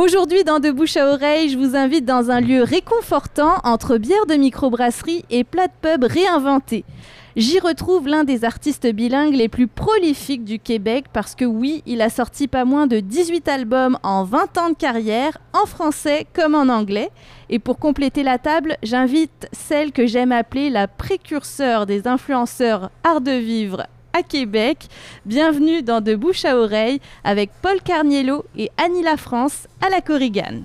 Aujourd'hui, dans De Bouche à Oreille, je vous invite dans un lieu réconfortant entre bière de microbrasserie et plat de pub réinventé. J'y retrouve l'un des artistes bilingues les plus prolifiques du Québec parce que oui, il a sorti pas moins de 18 albums en 20 ans de carrière, en français comme en anglais. Et pour compléter la table, j'invite celle que j'aime appeler la précurseur des influenceurs art de vivre à Québec. Bienvenue dans De Bouche à Oreille avec Paul Carniello et Annie La France à la Corrigane.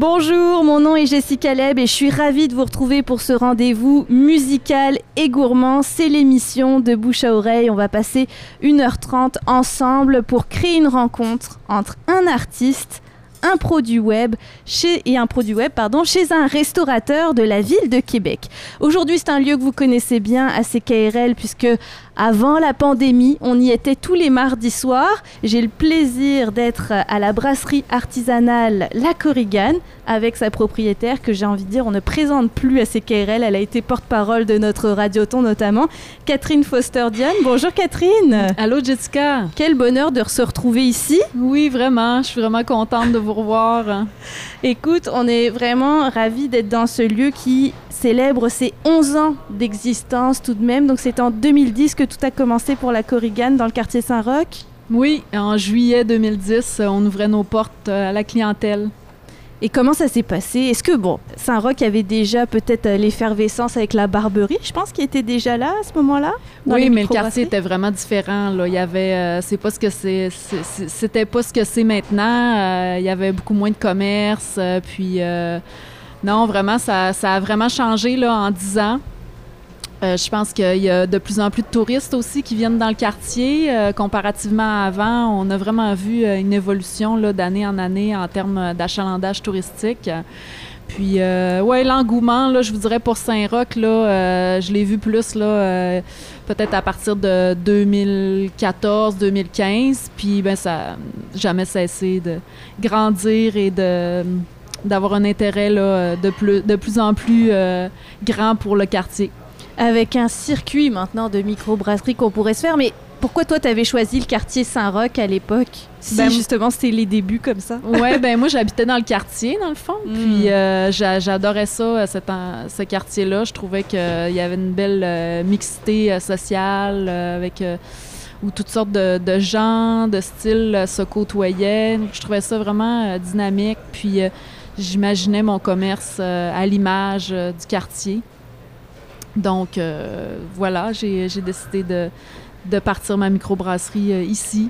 Bonjour, mon nom est Jessica Leb et je suis ravie de vous retrouver pour ce rendez-vous musical et gourmand. C'est l'émission de bouche à oreille. On va passer 1h30 ensemble pour créer une rencontre entre un artiste, un produit web chez, et un produit web pardon, chez un restaurateur de la ville de Québec. Aujourd'hui, c'est un lieu que vous connaissez bien à CKRL puisque avant la pandémie, on y était tous les mardis soirs. J'ai le plaisir d'être à la brasserie artisanale La Corrigane avec sa propriétaire que j'ai envie de dire on ne présente plus à CKRL. Elle a été porte-parole de notre radioton notamment, Catherine Foster-Diane. Bonjour Catherine. Allô Jessica. Quel bonheur de se retrouver ici. Oui, vraiment. Je suis vraiment contente de vous revoir. Écoute, on est vraiment ravis d'être dans ce lieu qui célèbre ses 11 ans d'existence tout de même. Donc c'est en 2010 que tout a commencé pour la Corrigane dans le quartier Saint-Roch? Oui, en juillet 2010, on ouvrait nos portes à la clientèle. Et comment ça s'est passé? Est-ce que, bon, Saint-Roch avait déjà peut-être euh, l'effervescence avec la Barberie, je pense, qu'il était déjà là à ce moment-là Oui, mais le quartier était vraiment différent. Là. Il y avait, euh, c'est pas ce que c'est, c'était pas ce que c'est maintenant. Euh, il y avait beaucoup moins de commerce, puis non, vraiment, ça, ça, a vraiment changé là, en 10 ans. Euh, je pense qu'il y a de plus en plus de touristes aussi qui viennent dans le quartier. Euh, comparativement à avant, on a vraiment vu euh, une évolution d'année en année en termes d'achalandage touristique. Puis, ouais, l'engouement, je vous dirais pour Saint-Roch, je l'ai vu plus, peut-être à partir de 2014-2015. Puis, ben, ça n'a jamais cessé de grandir et d'avoir un intérêt là, de, plus, de plus en plus grand pour le quartier avec un circuit maintenant de microbrasserie qu'on pourrait se faire. Mais pourquoi toi, tu avais choisi le quartier Saint-Roch à l'époque? Si ben, justement c'était les débuts comme ça. ouais, ben moi j'habitais dans le quartier dans le fond. Hmm. Puis euh, j'adorais ça, euh, ce quartier-là. Je trouvais qu'il y avait une belle euh, mixité sociale avec où toutes sortes de, de, gens, de styles se côtoyaient. Je trouvais ça vraiment dynamique. Puis j'imaginais mon commerce à l'image du quartier. Donc euh, voilà, j'ai décidé de, partir ma microbrasserie euh, ici.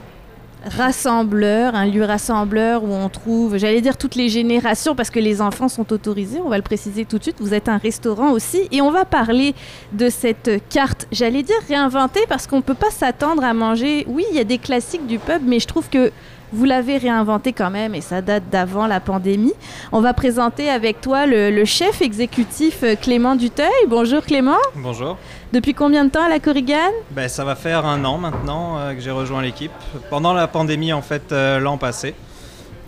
Rassembleur, un lieu rassembleur où on trouve, j'allais dire toutes les générations parce que les enfants sont autorisés, on va le préciser tout de suite, vous êtes un restaurant aussi et on va parler de cette carte, j'allais dire réinventée parce qu'on ne peut pas s'attendre à manger, oui il y a des classiques du pub mais je trouve que vous l'avez réinventé quand même et ça date d'avant la pandémie. On va présenter avec toi le, chef exécutif euh, Clément Duteuil. Bonjour Clément. Bonjour. Depuis combien de temps à la Corrigane? Ben, Ça va faire un an maintenant euh, que j'ai rejoint l'équipe. Pendant la pandémie en fait euh, l'an passé.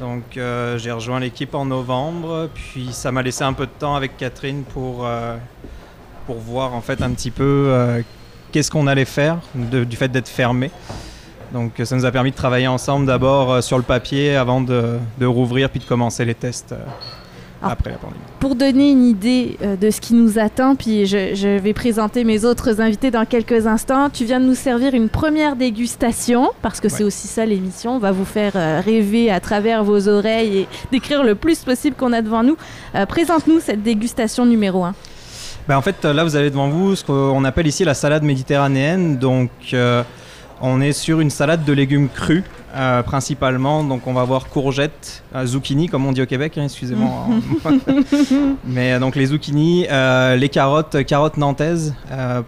Donc j'ai rejoint l'équipe en novembre, puis ça m'a laissé un peu de temps avec Catherine pour, pour voir en fait un petit peu qu'est-ce qu'on allait faire du fait d'être fermé. Donc ça nous a permis de travailler ensemble d'abord euh, sur le papier avant de, rouvrir puis de commencer les tests euh, après la pandémie. Pour donner une idée euh, de ce qui nous attend, puis je, vais présenter mes autres invités dans quelques instants, tu viens de nous servir une première dégustation, parce que c'est aussi ça l'émission, on va vous faire rêver à travers vos oreilles et décrire le plus possible qu'on a devant nous. Présente-nous cette dégustation numéro 1. Ben en fait, là, vous avez devant vous ce qu'on appelle ici la salade méditerranéenne. Donc, on est sur une salade de légumes crus. Euh, principalement, donc on va avoir courgettes, euh, zucchini comme on dit au Québec, hein, excusez-moi. Mais euh, donc les zucchini, les carottes, carottes nantaises,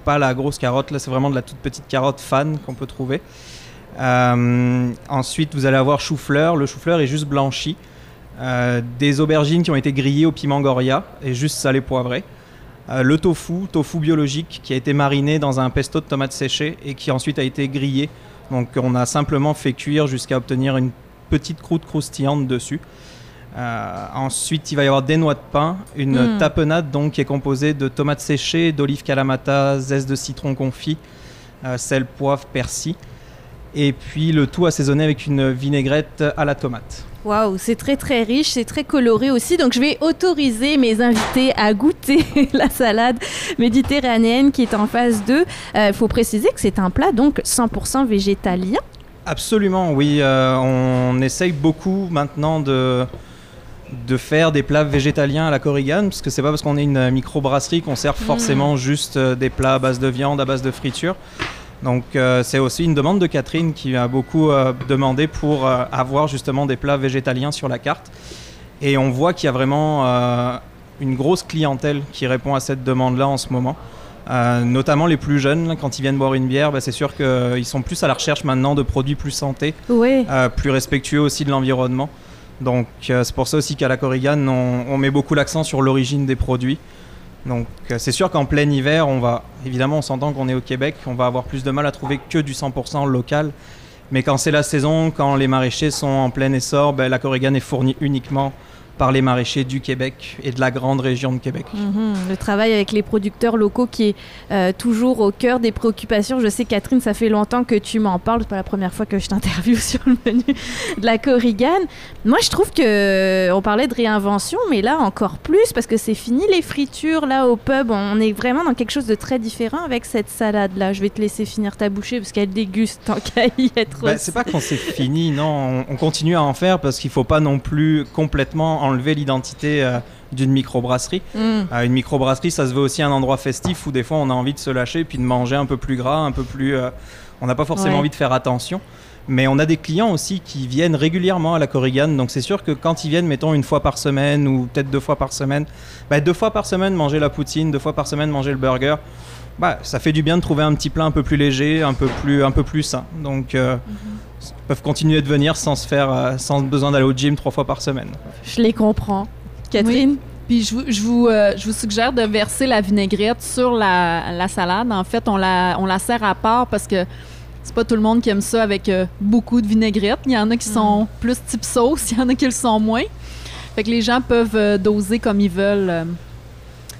pas la grosse carotte, là c'est vraiment de la toute petite carotte fan qu'on peut trouver. ensuite, vous allez avoir chou-fleur, le chou-fleur est juste blanchi. des aubergines qui ont été grillées au piment goria et juste salé poivré. Euh, le tofu, tofu biologique, qui a été mariné dans un pesto de tomates séchées et qui ensuite a été grillé. Donc on a simplement fait cuire jusqu'à obtenir une petite croûte croustillante dessus. Euh, ensuite, il va y avoir des noix de pain, une Mm. tapenade donc qui est composée de tomates séchées, d'olives kalamata, zeste de citron confit, euh, sel, poivre, persil, et puis le tout assaisonné avec une vinaigrette à la tomate. Waouh, c'est très très riche, c'est très coloré aussi. Donc je vais autoriser mes invités à goûter la salade méditerranéenne qui est en phase 2. Il faut préciser que c'est un plat donc 100% végétalien. Absolument, oui. euh, on essaye beaucoup maintenant de, de faire des plats végétaliens à la Korrigan, parce que c'est pas parce qu'on est une microbrasserie qu'on sert forcément juste euh, des plats à base de viande, à base de friture. Donc euh, c'est aussi une demande de Catherine qui a beaucoup euh, demandé pour euh, avoir justement des plats végétaliens sur la carte. Et on voit qu'il y a vraiment une grosse clientèle qui répond à cette demande-là en ce moment. Notamment les plus jeunes, quand ils viennent boire une bière, bah, c'est sûr qu'ils sont plus à la recherche maintenant de produits plus santé, Oui. plus respectueux aussi de l'environnement. Donc c'est pour ça aussi qu'à la Corrigan, on, on met beaucoup l'accent sur l'origine des produits. Donc euh, c'est sûr qu'en plein hiver, on va évidemment on s'entend qu'on est au Québec, on va avoir plus de mal à trouver que du 100% local. Mais quand c'est la saison, quand les maraîchers sont en plein essor, ben, la Corrigan est fournie uniquement par les maraîchers du Québec et de la grande région de Québec. Mhm, Le travail avec les producteurs locaux qui est euh, toujours au cœur des préoccupations. Je sais, Catherine, ça fait longtemps que tu m'en parles. C'est pas la première fois que je t'interviewe sur le menu de la Corrigan. Moi, je trouve que euh, on parlait de réinvention, mais là encore plus parce que c'est fini les fritures là au pub. On est vraiment dans quelque chose de très différent avec cette salade là. Je vais te laisser finir ta bouchée parce qu'elle déguste tant qu'à y être. Bah, c'est pas qu'on c'est fini, non, on, on continue à en faire parce qu'il faut pas non plus complètement enlever l'identité euh, d'une microbrasserie. Mm. Euh, une microbrasserie, ça se veut aussi un endroit festif où des fois on a envie de se lâcher puis de manger un peu plus gras, un peu plus. euh, on n'a pas forcément Ouais. envie de faire attention. Mais on a des clients aussi qui viennent régulièrement à la Corrigan. Donc c'est sûr que quand ils viennent, mettons une fois par semaine ou peut-être deux fois par semaine, bah, deux fois par semaine manger la poutine, deux fois par semaine manger le burger, bah, ça fait du bien de trouver un petit plat un peu plus léger, un peu plus, un peu plus sain. Donc euh, ils peuvent continuer de venir sans se faire, euh, sans besoin d'aller au gym trois fois par semaine. Je les comprends. Catherine? Puis je vous, je, vous, euh, je vous suggère de verser la vinaigrette sur la, la salade. En fait, on la, on la sert à part parce que c'est pas tout le monde qui aime ça avec euh, beaucoup de vinaigrette. Il y en a qui sont plus type sauce, il y en a qui le sont moins. Fait que les gens peuvent euh, doser comme ils veulent euh,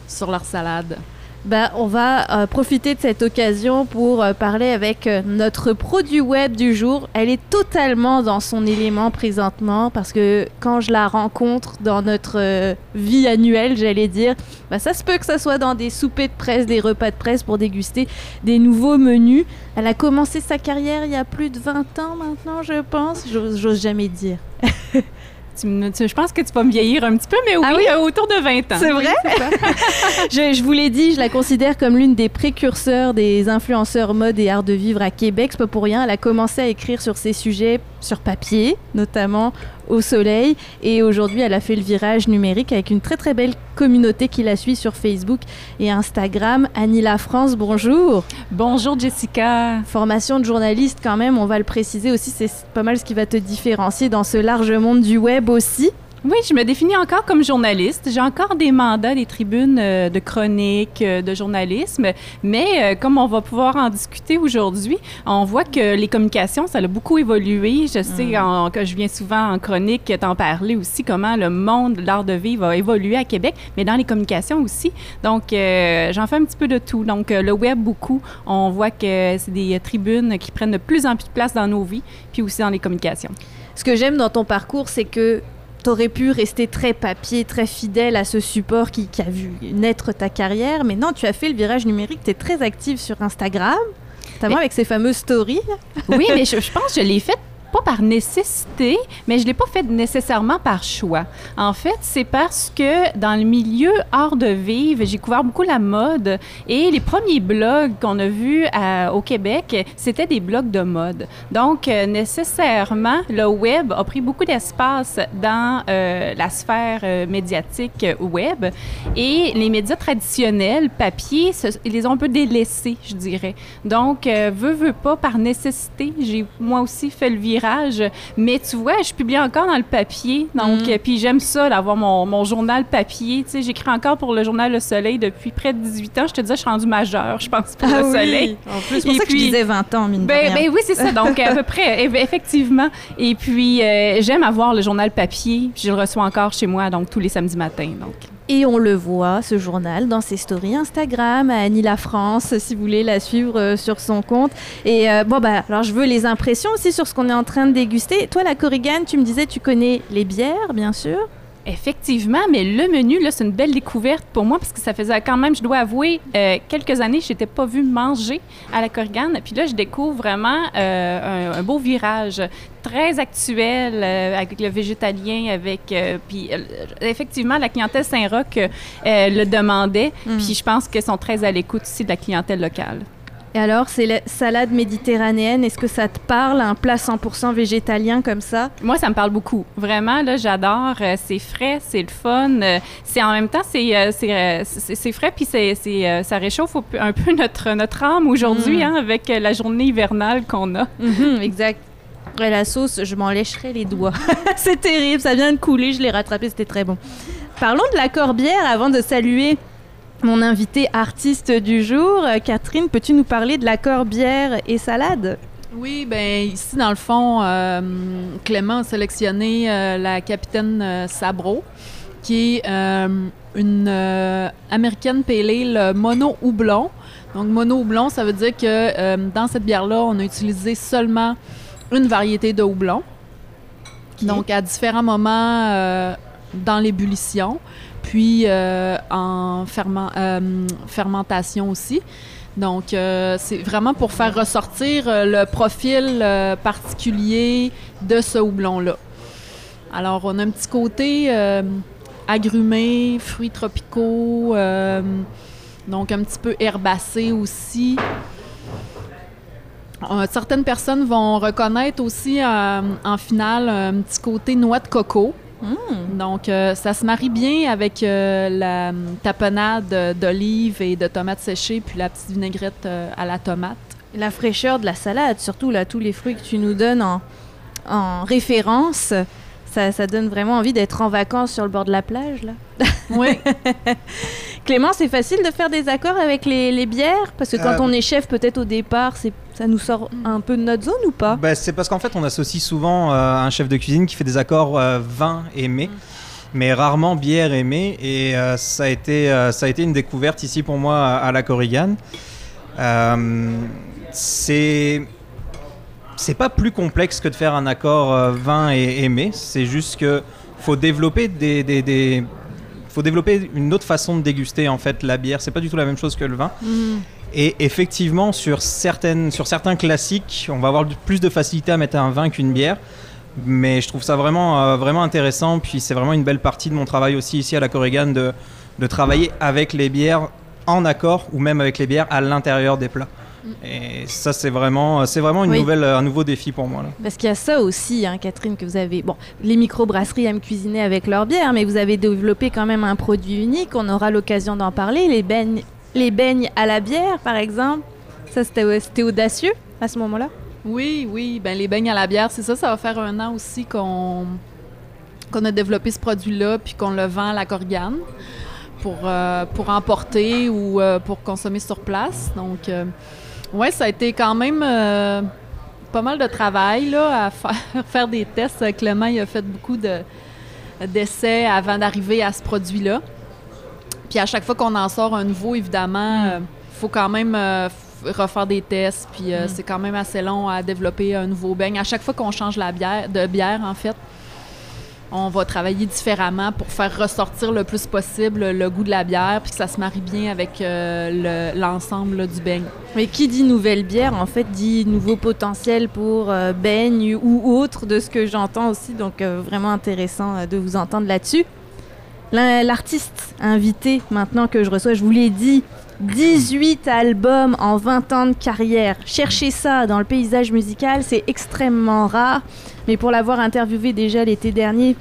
sur leur salade. Ben, on va euh, profiter de cette occasion pour euh, parler avec euh, notre produit web du jour. Elle est totalement dans son élément présentement parce que quand je la rencontre dans notre vie annuelle, j'allais dire, ben, ça se peut que ça soit dans des soupers de presse, des repas de presse pour déguster des nouveaux menus. Elle a commencé sa carrière il y a plus de 20 ans maintenant, je pense. J'ose jamais dire. Tu me- tu- je pense que tu vas me vieillir un petit peu, mais oui, Ah oui? euh, autour de 20 ans. C'est vrai? je, je vous l'ai dit, je la considère comme l'une des précurseurs des influenceurs mode et art de vivre à Québec. C'est pas pour rien. Elle a commencé à écrire sur ces sujets sur papier, notamment au soleil. Et aujourd'hui, elle a fait le virage numérique avec une très très belle communauté qui la suit sur Facebook et Instagram. Annie La France, bonjour. Bonjour Jessica. Formation de journaliste quand même, on va le préciser aussi, c'est pas mal ce qui va te différencier dans ce large monde du web aussi. Oui, je me définis encore comme journaliste. J'ai encore des mandats, des tribunes euh, de chronique, euh, de journalisme, mais euh, comme on va pouvoir en discuter aujourd'hui, on voit que les communications, ça a beaucoup évolué. Je sais en- que je viens souvent en chronique t'en parler aussi, comment le monde de l'art de vivre a évolué à Québec, mais dans les communications aussi. Donc, j'en fais un petit peu de tout. Donc, le web, beaucoup, on voit que c'est des tribunes qui prennent de plus en plus de place dans nos vies, puis aussi dans les communications. Ce que j'aime dans ton parcours, c'est que tu aurais pu rester très papier, très fidèle à ce support qui, qui a vu naître ta carrière, mais non, tu as fait le virage numérique, tu es très active sur Instagram, notamment Mais- avec ces fameuses stories? Oui, mais je, je pense que je l'ai fait pas par nécessité, mais je l'ai pas fait nécessairement par choix. En fait, c'est parce que dans le milieu art de vivre, j'ai couvert beaucoup la mode et les premiers blogs qu'on a vus à- au Québec, c'était des blogs de mode. Donc, euh, nécessairement, le web a pris beaucoup d'espace dans euh, la sphère euh, médiatique euh, web et les médias traditionnels, papier, ils les ont un peu délaissés, je dirais. Donc, euh, veux, veux pas, par nécessité, j'ai moi aussi fait le virage Mais tu vois, je publie encore dans le papier. Donc, Mm. puis j'aime ça, d'avoir mon, mon journal papier. Tu sais, j'écris encore pour le journal Le Soleil depuis près de 18 ans. Je te disais, je suis rendue majeure, je pense, pour Le Soleil. En plus, c'est pour Et ça que je disais 20 ans, mine de Ben, rien. ben oui, c'est ça. Donc, à peu près, eff- effectivement. Et puis, euh, j'aime avoir le journal papier. Je le reçois encore chez moi, donc tous les samedis matins. Donc, Et on le voit, ce journal, dans ses stories Instagram, à Annie La France, si vous voulez la suivre euh, sur son compte. Et euh, bon, bah, alors je veux les impressions aussi sur ce qu'on est en train de déguster. Toi, la Corrigan, tu me disais, tu connais les bières, bien sûr. Effectivement, mais le menu, là, c'est une belle découverte pour moi parce que ça faisait quand même, je dois avouer, euh, quelques années, je n'étais pas vue manger à la Corgane. Puis là, je découvre vraiment euh, un, un beau virage très actuel euh, avec le végétalien, avec... puis effectivement, la clientèle Saint-Roch le demandait. Mm. Puis je pense qu'ils sont très à l'écoute aussi de la clientèle locale. Et alors, c'est la salade méditerranéenne. Est-ce que ça te parle, un plat 100% végétalien comme ça? Moi, ça me parle beaucoup. Vraiment, là, j'adore. Euh, c'est frais, c'est le fun. Euh, c'est en même temps, c'est euh, c'est, frais, puis c'est, c'est, ça réchauffe un peu- notre, notre âme aujourd'hui, Mm. hein, avec la journée hivernale qu'on a. Mhm, exact. Ouais, la sauce, je m'en lécherai les doigts. c'est terrible, ça vient de couler, je l'ai rattrapé, c'était très bon. Parlons de la corbière avant de saluer mon invité artiste du jour. Euh, Catherine, peux-tu nous parler de la corbière et salade? Oui, ben ici, dans le fond, euh, Clément a sélectionné euh, la capitaine euh, Sabro, qui est une américaine pale ale mono houblon. Donc, mono houblon, ça veut dire que dans cette bière-là, on a utilisé seulement une variété de houblon. Donc, à différents moments dans l'ébullition, puis euh, en euh, fermentation aussi. Donc, euh, c'est vraiment pour faire ressortir le profil particulier de ce houblon-là. Alors, on a un petit côté agrumé, fruits tropicaux, donc un petit peu herbacé aussi. Certaines personnes vont reconnaître aussi en finale un petit côté noix de coco. Donc, euh, ça se marie bien avec euh, la hum, tapenade d'olives et de tomates séchées, puis la petite vinaigrette euh, à la tomate. La fraîcheur de la salade, surtout là, tous les fruits que tu nous donnes en, en référence, ça, ça donne vraiment envie d'être en vacances sur le bord de la plage. Là. Oui. Clément, c'est facile de faire des accords avec les, les bières? Parce que quand Euh, on est chef, peut-être au départ, c'est ça nous sort un peu de notre zone ou pas Bah, c'est parce qu'en fait, on associe souvent euh, un chef de cuisine qui fait des accords euh, vin et mets, mais rarement bière et mets. Et euh, ça, a été, ça a été une découverte ici pour moi à, à la Corrigan. C'est. C'est pas plus complexe que de faire un accord vin et, et mets. C'est juste que faut développer des, des- des- faut développer une autre façon de déguster en fait la bière. C'est pas du tout la même chose que le vin. Et effectivement, sur, certaines, sur certains classiques, on va avoir plus de facilité à mettre un vin qu'une bière. Mais je trouve ça vraiment, euh, vraiment intéressant. Puis c'est vraiment une belle partie de mon travail aussi ici à la Corrigan de, de travailler avec les bières en accord ou même avec les bières à l'intérieur des plats. Et ça, c'est vraiment, c'est vraiment une Oui. nouvelle, un nouveau défi pour moi. Là. Parce qu'il y a ça aussi, hein, Catherine, que vous avez. Bon, les microbrasseries aiment cuisiner avec leur bière, mais vous avez développé quand même un produit unique. On aura l'occasion d'en parler. Les beignes, les beignes à la bière, par exemple. Ça, c'était audacieux à ce moment-là? Oui, oui. Ben, les beignes à la bière, c'est ça. Ça va faire un an aussi qu'on a développé ce produit-là, puis qu'on le vend à la Corgane pour, euh, emporter ou euh, pour consommer sur place. Donc, euh, ouais, ça a été quand même euh, pas mal de travail là, à faire, des tests. Clément, il a fait beaucoup de d'essais avant d'arriver à ce produit-là. Puis à chaque fois qu'on en sort un nouveau, évidemment, il faut quand même euh, refaire des tests. Puis euh, c'est quand même assez long à développer un nouveau beigne. À chaque fois qu'on change la bière, de bière, en fait, on va travailler différemment pour faire ressortir le plus possible le goût de la bière, puis que ça se marie bien avec euh, le- l'ensemble du beigne. Mais qui dit nouvelle bière, en fait, dit nouveau potentiel pour euh, beigne ou autre de ce que j'entends aussi. Donc, euh, vraiment intéressant euh, de vous entendre là-dessus. L'artiste invité, maintenant que je reçois, je vous l'ai dit, 18 albums en 20 ans de carrière. Cherchez ça dans le paysage musical, c'est extrêmement rare. Mais pour l'avoir interviewé déjà l'été dernier,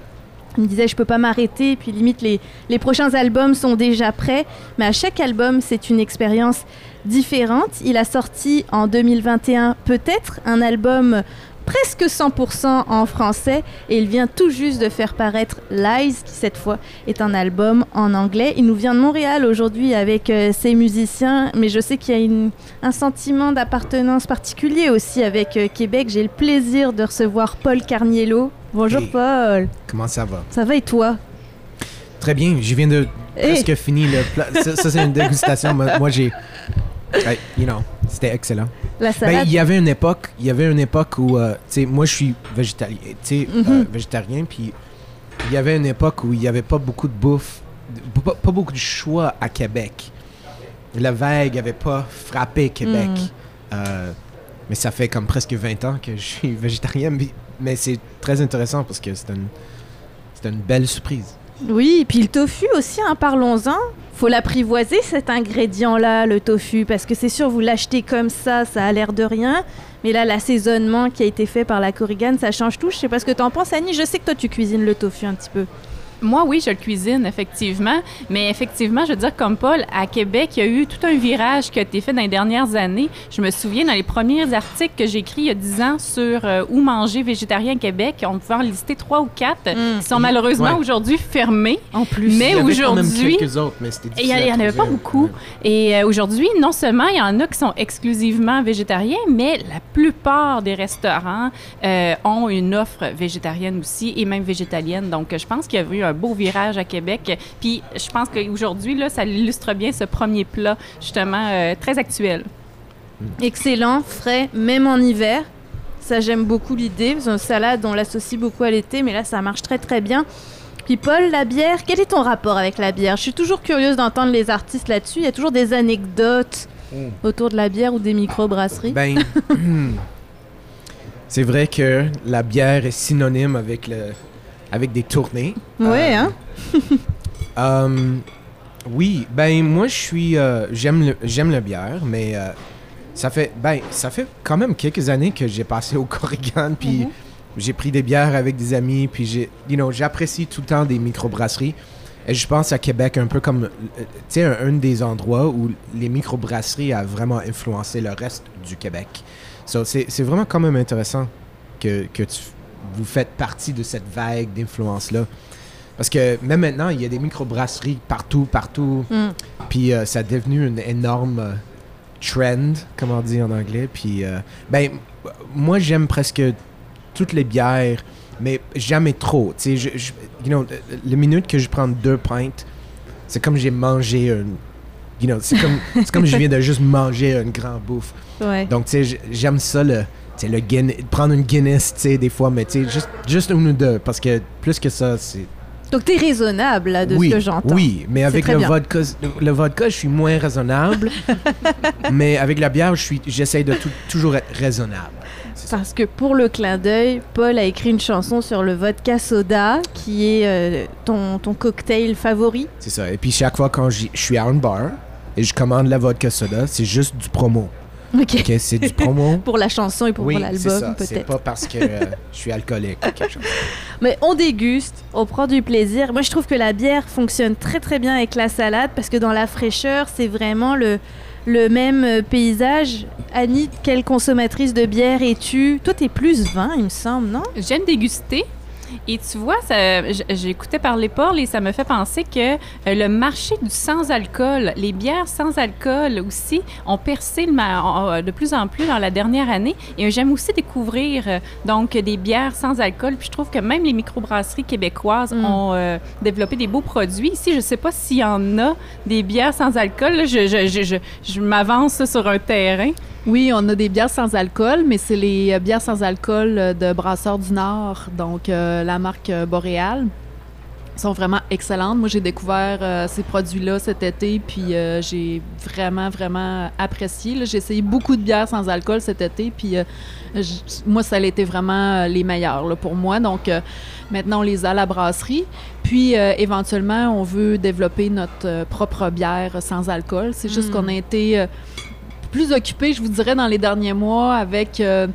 il me disait je peux pas m'arrêter, puis limite les, les prochains albums sont déjà prêts. Mais à chaque album, c'est une expérience différente. Il a sorti en 2021 peut-être un album presque 100% en français et il vient tout juste de faire paraître Lies, qui cette fois est un album en anglais. Il nous vient de Montréal aujourd'hui avec euh, ses musiciens, mais je sais qu'il y a une- un sentiment d'appartenance particulier aussi avec euh, Québec. J'ai le plaisir de recevoir Paul Carniello. Bonjour Hey. Paul, Comment ça va? ça va et toi? Très bien, je viens de Hey. presque finir le plat. Ça, ça, c'est une dégustation. Moi, moi, j'ai. You know, c'était excellent. La Ben, il y avait une époque, il y avait une époque où, euh, tu sais, moi, je suis végétalien, tu sais, euh, Mhm. végétarien, puis il y avait une époque où il n'y avait pas beaucoup de bouffe, pas, pas beaucoup de choix à Québec. La vague n'avait pas frappé Québec. Mhm. Euh, mais ça fait comme presque 20 ans que je suis végétarien, mais, mais c'est très intéressant parce que c'est une, c'est une belle surprise. Oui, et puis le tofu aussi, hein, parlons-en. Faut l'apprivoiser cet ingrédient-là, le tofu, parce que c'est sûr, vous l'achetez comme ça, ça a l'air de rien. Mais là, l'assaisonnement qui a été fait par la Korrigan, ça change tout. Je sais pas ce que tu en penses, Annie. Je sais que toi, tu cuisines le tofu un petit peu. Moi, oui, je le cuisine, effectivement. Mais effectivement, je veux dire, comme Paul, à Québec, il y a eu tout un virage qui a été fait dans les dernières années. Je me souviens, dans les premiers articles que j'ai écrits il y a 10 ans sur euh, où manger végétarien à Québec, on pouvait en lister trois ou quatre Mm. qui sont malheureusement Ouais. aujourd'hui fermés. En plus. Mais Il y avait quand même aujourd'hui, quelques autres, mais c'était il y en- difficile il y à en avait pas beaucoup. Ouais. Et euh, aujourd'hui, non seulement il y en a qui sont exclusivement végétariens, mais la plupart des restaurants euh, ont une offre végétarienne aussi et même végétalienne. Donc, je pense qu'il y a eu un beau virage à Québec. Puis, je pense qu'aujourd'hui, là, ça illustre bien ce premier plat, justement, euh, très actuel. Excellent, frais, même en hiver. Ça, j'aime beaucoup l'idée. C'est une salade, on l'associe beaucoup à l'été, mais là, ça marche très, très bien. Puis Paul, la bière, quel est ton rapport avec la bière? Je suis toujours curieuse d'entendre les artistes là-dessus. Il y a toujours des anecdotes Mm. autour de la bière ou des microbrasseries. Ben, c'est vrai que la bière est synonyme avec, le, avec des tournées. ouais, Euh, hein? Euh, oui, ben moi je suis, euh, j'aime le, j'aime la bière, mais euh, ça fait, ben ça fait quand même quelques années que j'ai passé au Corrigan, puis j'ai pris des bières avec des amis, puis j'ai, you know, j'apprécie tout le temps des microbrasseries. Et je pense à Québec un peu comme, tu sais, un, un des endroits où les microbrasseries a vraiment influencé le reste du Québec. So, c'est, c'est vraiment quand même intéressant que, que tu, vous faites partie de cette vague d'influence-là. Parce que même maintenant, il y a des microbrasseries partout, partout. Mm. Puis euh, ça a devenu une énorme euh, trend, comme on dit en anglais. Puis, euh, ben, moi, j'aime presque toutes les bières, mais jamais trop. Tu sais, je, je- you know, le minute que je prends deux pintes, c'est comme j'ai mangé un. You know, c'est comme, comme je viens de juste manger une grande bouffe. Ouais. Donc, tu sais, j'aime ça, le, le Guinness, prendre une Guinness, tu sais, des fois, mais tu sais, juste, juste une ou deux, parce que plus que ça, c'est... Donc, t'es raisonnable, là, de oui, ce que j'entends. Oui, mais avec le bien. vodka, le vodka, je suis moins raisonnable, mais avec la bière, je suis, j'essaie de tout- toujours être raisonnable. Parce que pour le clin d'œil, Paul a écrit une chanson sur le vodka soda, qui est euh, ton, ton cocktail favori. C'est ça. Et puis chaque fois quand je suis à un bar et je commande la vodka soda, c'est juste du promo. Ok. Ok, c'est du promo. Pour la chanson et pour, oui, pour c'est l'album, ça. C'est peut-être. pas parce que euh, je suis alcoolique ou quelque chose. Mais on déguste, on prend du plaisir. Moi, je trouve que la bière fonctionne très très bien avec la salade parce que dans la fraîcheur, c'est vraiment le, le même euh, paysage. Annie, quelle consommatrice de bière es-tu? Toi, t'es plus vin, il me semble, non? J'aime déguster. Et tu vois, j'écoutais parler Paul et ça me fait penser que euh, le marché du sans-alcool, les bières sans alcool aussi, ont percé le en- de plus en plus dans la dernière année. Et j'aime aussi découvrir euh, donc des bières sans alcool. Puis je trouve que même les microbrasseries québécoises Mm. ont euh, développé des beaux produits. Ici, je ne sais pas s'il y en a des bières sans alcool. Là, je je, je, je, je m'avance sur un terrain. Oui, on a des bières sans alcool, mais c'est les euh, bières sans alcool euh, de Brasseurs du Nord, donc euh, la marque Boréal. Elles sont vraiment excellentes. Moi, j'ai découvert euh, ces produits-là cet été, puis euh, j'ai vraiment, vraiment apprécié. J'ai essayé beaucoup de bières sans alcool cet été, puis euh, moi, ça a été vraiment les meilleures là, pour moi. Donc, euh, maintenant, on les a à la brasserie. Puis, euh, éventuellement, on veut développer notre propre bière sans alcool. C'est juste Mm. qu'on a été... plus occupée, je vous dirais, dans les derniers mois avec euh,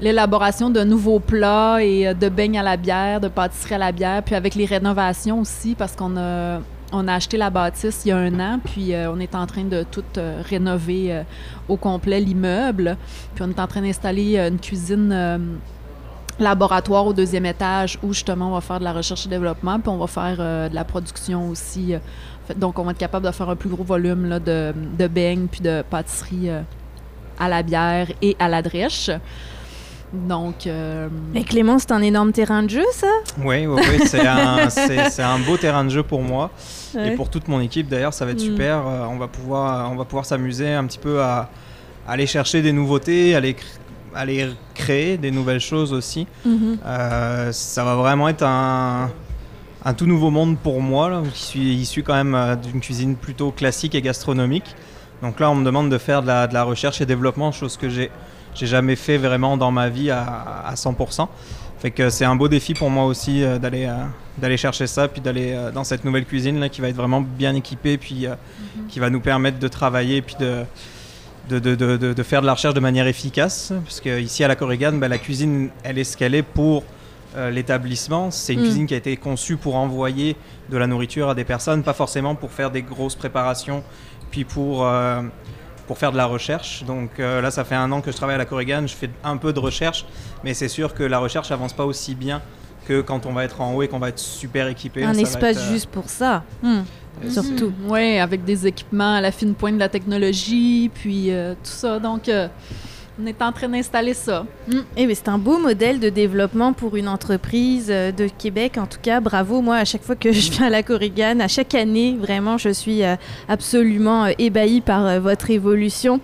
l'élaboration de nouveaux plats et euh, de beignes à la bière, de pâtisseries à la bière, puis avec les rénovations aussi, parce qu'on a, on a acheté la bâtisse il y a un an, puis euh, on est en train de tout rénover au complet l'immeuble. Puis on est en train d'installer une cuisine laboratoire au deuxième étage où justement on va faire de la recherche et développement, puis on va faire de la production aussi. Donc on va être capable de faire un plus gros volume là, de, de beignes puis de pâtisseries euh, à la bière et à la drèche. Donc, euh, Mais Clément, c'est un énorme terrain de jeu, ça? Oui, oui, oui, c'est un, beau terrain de jeu pour moi Ouais. et pour toute mon équipe. D'ailleurs, ça va être Mm. super. Euh, on va pouvoir, on va pouvoir s'amuser un petit peu à, à aller chercher des nouveautés, aller, aller créer des nouvelles choses aussi. Mhm. Euh, ça va vraiment être un, un tout nouveau monde pour moi, là, qui suis issu quand même euh, d'une cuisine plutôt classique et gastronomique. Donc là, on me demande de faire de la, de la recherche et développement, chose que j'ai jamais fait vraiment dans ma vie à, à 100%. Fait que c'est un beau défi pour moi aussi euh, d'aller euh, d'aller chercher ça, puis d'aller euh, dans cette nouvelle cuisine là qui va être vraiment bien équipée, puis euh, qui va nous permettre de travailler, puis de de, de, de, de- de faire de la recherche de manière efficace. Parce que ici à la Corrigan, ben, la cuisine, elle est ce qu'elle est pour euh, l'établissement. C'est une Mm. cuisine qui a été conçue pour envoyer de la nourriture à des personnes, pas forcément pour faire des grosses préparations, puis pour, euh, pour faire de la recherche. Donc euh, là, ça fait un an que je travaille à la Corrigan, je fais un peu de recherche, mais c'est sûr que la recherche avance pas aussi bien que quand on va être en haut et qu'on va être super équipé. Un Ça va espace être, euh, juste pour ça. Hmm. Surtout. Oui, avec des équipements à la fine pointe de la technologie, puis euh, tout ça. Donc, euh, on est en train d'installer ça. Eh bien, c'est un beau modèle de développement pour une entreprise euh, de Québec. En tout cas, bravo. Moi, à chaque fois que je viens à la Corrigan, à chaque année, vraiment, je suis euh, absolument euh, ébahie par votre évolution.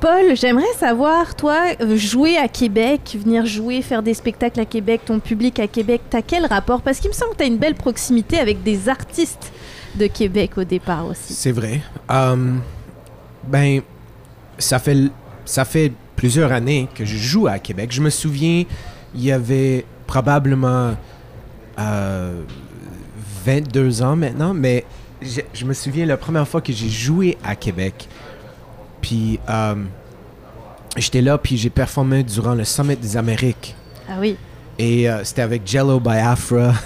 Paul, j'aimerais savoir, toi, jouer à Québec, venir jouer, faire des spectacles à Québec, ton public à Québec, t'as quel rapport? Parce qu'il me semble que t'as une belle proximité avec des artistes de Québec au départ aussi. C'est vrai. Um, ben, ça fait, ça fait plusieurs années que je joue à Québec. Je me souviens, il y avait probablement euh, 22 ans maintenant, mais je, je me souviens la première fois que j'ai joué à Québec. Puis, um, j'étais là, puis j'ai performé durant le Summit des Amériques. Ah oui. Et euh, c'était avec Jello Biafra.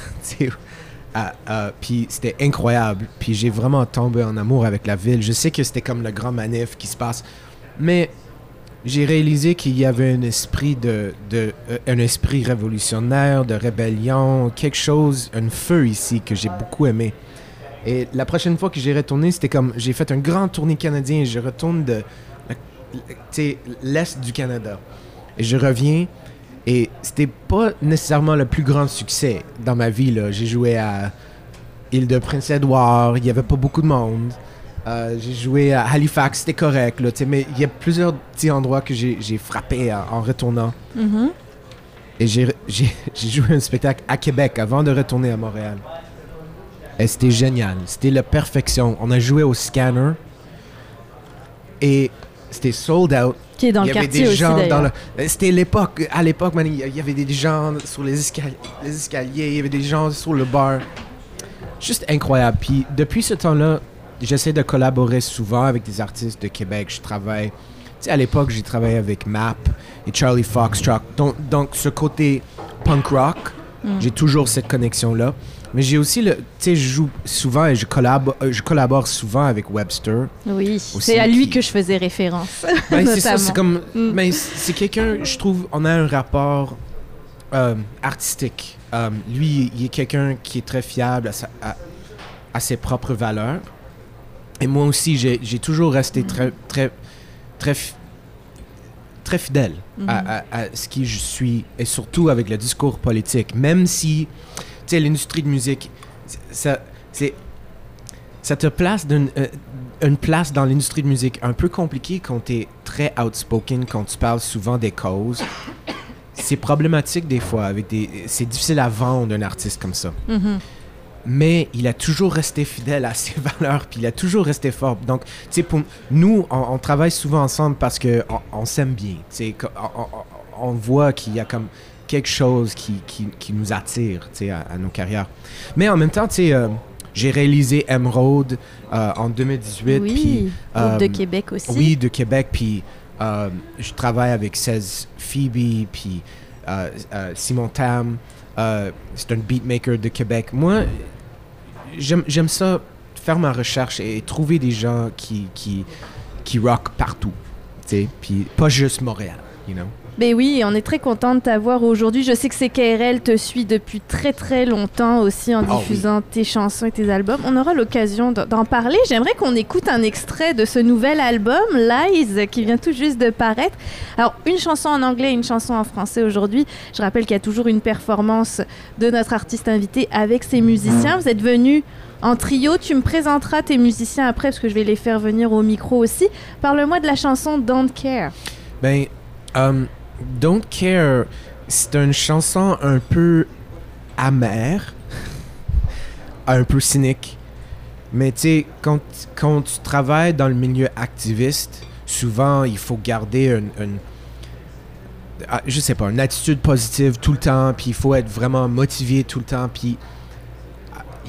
Ah, ah, puis c'était incroyable. Puis j'ai vraiment tombé en amour avec la ville. Je sais que c'était comme le grand manif qui se passe. Mais j'ai réalisé qu'il y avait un esprit de, euh, un esprit révolutionnaire, de rébellion, quelque chose, un feu ici que j'ai beaucoup aimé. Et la prochaine fois que j'ai retourné, c'était comme j'ai fait un grand tournée canadien et je retourne de sais, l'est du Canada. Et je reviens et c'était pas nécessairement le plus grand succès dans ma vie. J'ai joué à Île de Prince-Édouard, il y avait pas beaucoup de monde. Euh, j'ai joué à Halifax, c'était correct, là, mais il y a plusieurs petits endroits que j'ai j'ai frappé en, en retournant. Mhm. Et j'ai j'ai- j'ai joué un spectacle à Québec avant de retourner à Montréal. Et c'était génial. C'était la perfection. On a joué au scanner. Et c'était sold out. Qui est dans il le y avait quartier des aussi gens dans le... C'était l'époque. À l'époque, man, il y- il y avait des gens sur les, escal- les escaliers. Il y avait des gens sur le bar. Juste incroyable. Puis depuis ce temps-là, j'essaie de collaborer souvent avec des artistes de Québec. Je travaille... Tu sais, à l'époque, j'ai travaillé avec Map et Charlie Foxtrot. Donc, donc ce côté punk rock, Mm. j'ai toujours cette connexion-là. Mais j'ai aussi le... Tu sais, je joue souvent et je collabore, euh, je collabore souvent avec Webster. Oui, c'est à lui qui- que je faisais référence. Ben, c'est ça, c'est comme. Mm. Ben, c'est quelqu'un, je trouve, on a un rapport euh, artistique. Euh, lui, il est quelqu'un qui est très fiable à, sa- à- à ses propres valeurs. Et moi aussi, j'ai toujours resté très, très, très, très fidèle Mhm. à, à- à ce qui je suis, et surtout avec le discours politique. Même si, tu sais, l'industrie de musique, ça, c'est, ça te place d'une, euh, une place dans l'industrie de musique un peu compliquée quand tu es très outspoken, quand tu parles souvent des causes. C'est problématique des fois. Avec des, c'est difficile à vendre un artiste comme ça. Mhm. Mais il a toujours resté fidèle à ses valeurs, puis il a toujours resté fort. Donc, tu sais, pour nous, on, on travaille souvent ensemble parce que on, on s'aime bien. Tu sais, on, voit qu'il y a comme quelque chose qui, qui, qui nous attire, tu sais, à, à nos carrières. Mais en même temps, tu sais, euh, j'ai réalisé Emerald euh, en 2018. Oui, puis, de euh, Québec aussi. oui, de Québec, puis euh, je travaille avec 16 Phoebe, puis Simon Tam, c'est un beatmaker de Québec. Moi, j'aime ça, faire ma recherche et trouver des gens qui, qui, rock partout, puis pas juste Montréal. you know? Ben oui, on est très content de t'avoir aujourd'hui. Je sais que CKRL te suit depuis très très longtemps aussi en Ah oui. diffusant tes chansons et tes albums. On aura l'occasion d'en parler. J'aimerais qu'on écoute un extrait de ce nouvel album, Lies, qui vient tout juste de paraître. Alors, une chanson en anglais et une chanson en français aujourd'hui. Je rappelle qu'il y a toujours une performance de notre artiste invité avec ses musiciens. Vous êtes venus en trio. Tu me présenteras tes musiciens après parce que je vais les faire venir au micro aussi. Parle-moi de la chanson Don't Care. Ben, um, Don't Care, c'est une chanson un peu amère, un peu cynique. Mais tu sais, quand, quand tu travailles dans le milieu activiste, souvent il faut garder une, ah, je sais pas, une attitude positive tout le temps, puis il faut être vraiment motivé tout le temps, puis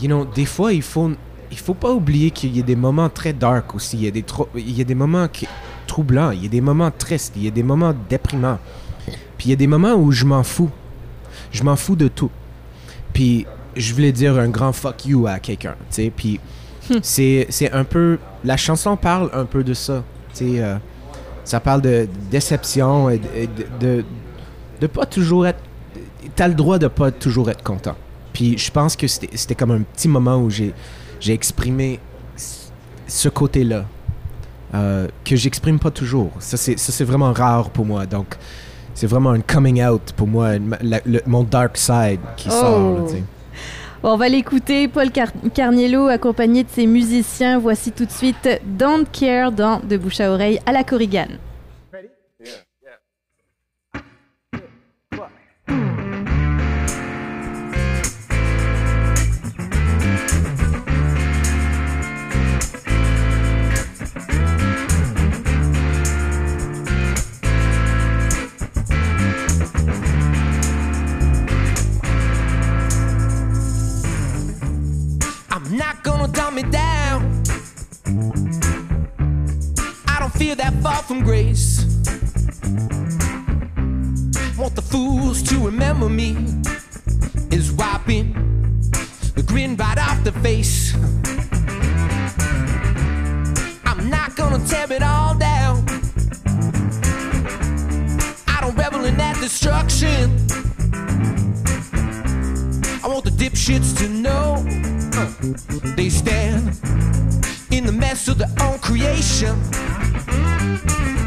you know, des fois il faut il faut pas oublier qu'il y a des moments très dark aussi, il y a des il y a des moments qui troublants, il y a des moments tristes, il y a des moments déprimants. Puis il y a des moments où je m'en fous. Je m'en fous de tout. Puis je voulais dire un grand fuck you à quelqu'un, tu sais. Puis c'est c'est un peu la chanson parle un peu de ça, tu sais euh, ça parle de déception et de, et de, de, de pas toujours être t'as le droit de pas toujours être content. Puis je pense que c'était comme un petit moment où j'ai exprimé ce côté-là euh, que j'exprime pas toujours. Ça c'est vraiment rare pour moi. Donc c'est vraiment un coming out pour moi, une- la- le- mon dark side qui sort. là, sais. Bon, on va l'écouter, Paul Car- Carniello, accompagné de ses musiciens. Voici tout de suite Don't Care dans De bouche à oreille à la Corrigane. That far from grace. Want the fools to remember me is wiping the grin right off the face. I'm not gonna tear it all down. I don't revel in that destruction. I want the dipshits to know uh, they stand in the mess of their own creation. Don't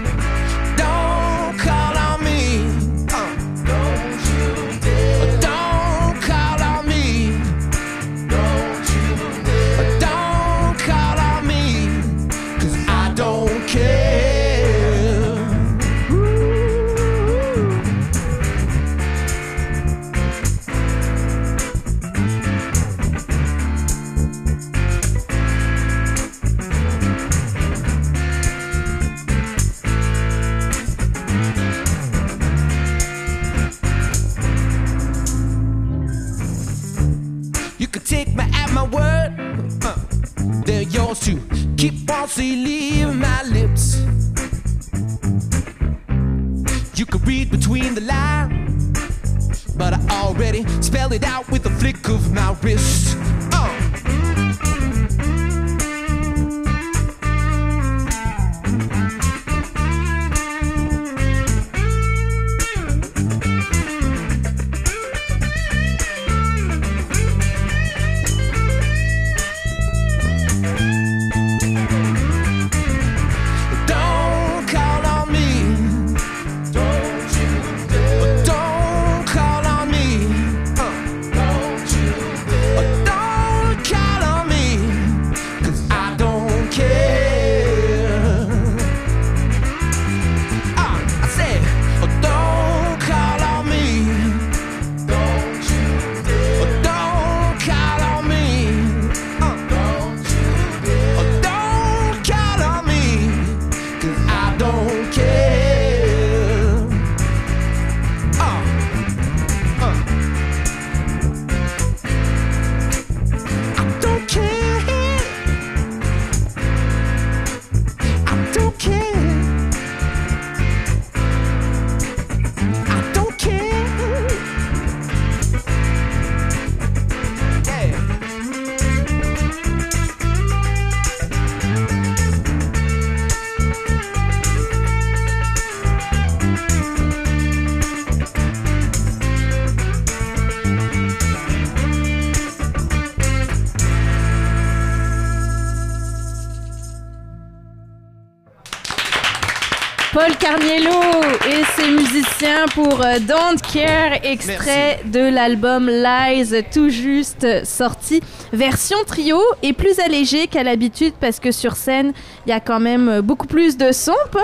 Paul Carniello et ses musiciens pour euh, Don't Care, extrait de l'album Lies, tout juste sorti. Version trio et plus allégé qu'à l'habitude parce que sur scène, il y a quand même euh, beaucoup plus de son, Paul.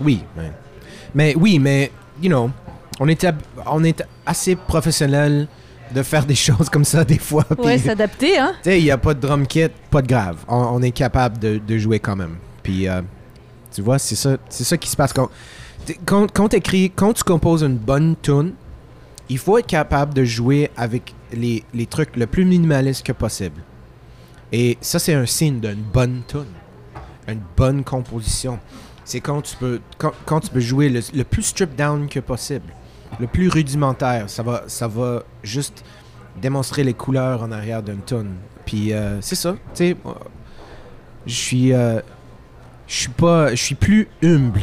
Oui, mais, mais oui, mais, you know, on est, hab- on est assez professionnel de faire des choses comme ça des fois. Ouais, s'adapter, hein. Tu sais, il n'y a pas de drum kit, pas de grave. On, on est capable de, de jouer quand même. Puis, euh, tu vois, c'est ça, c'est ça qui se passe. Quand, quand, quand, t'écris- quand tu composes une bonne tune, il faut être capable de jouer avec les, les trucs le plus minimaliste que possible. Et ça, c'est un signe d'une bonne tune. Une bonne composition. C'est quand tu peux, quand, quand tu peux jouer le, le plus strip down que possible. Le plus rudimentaire. Ça va, ça va juste démontrer les couleurs en arrière d'une tune. Puis euh, c'est ça, tu sais, je suis euh, je suis pas je suis plus humble,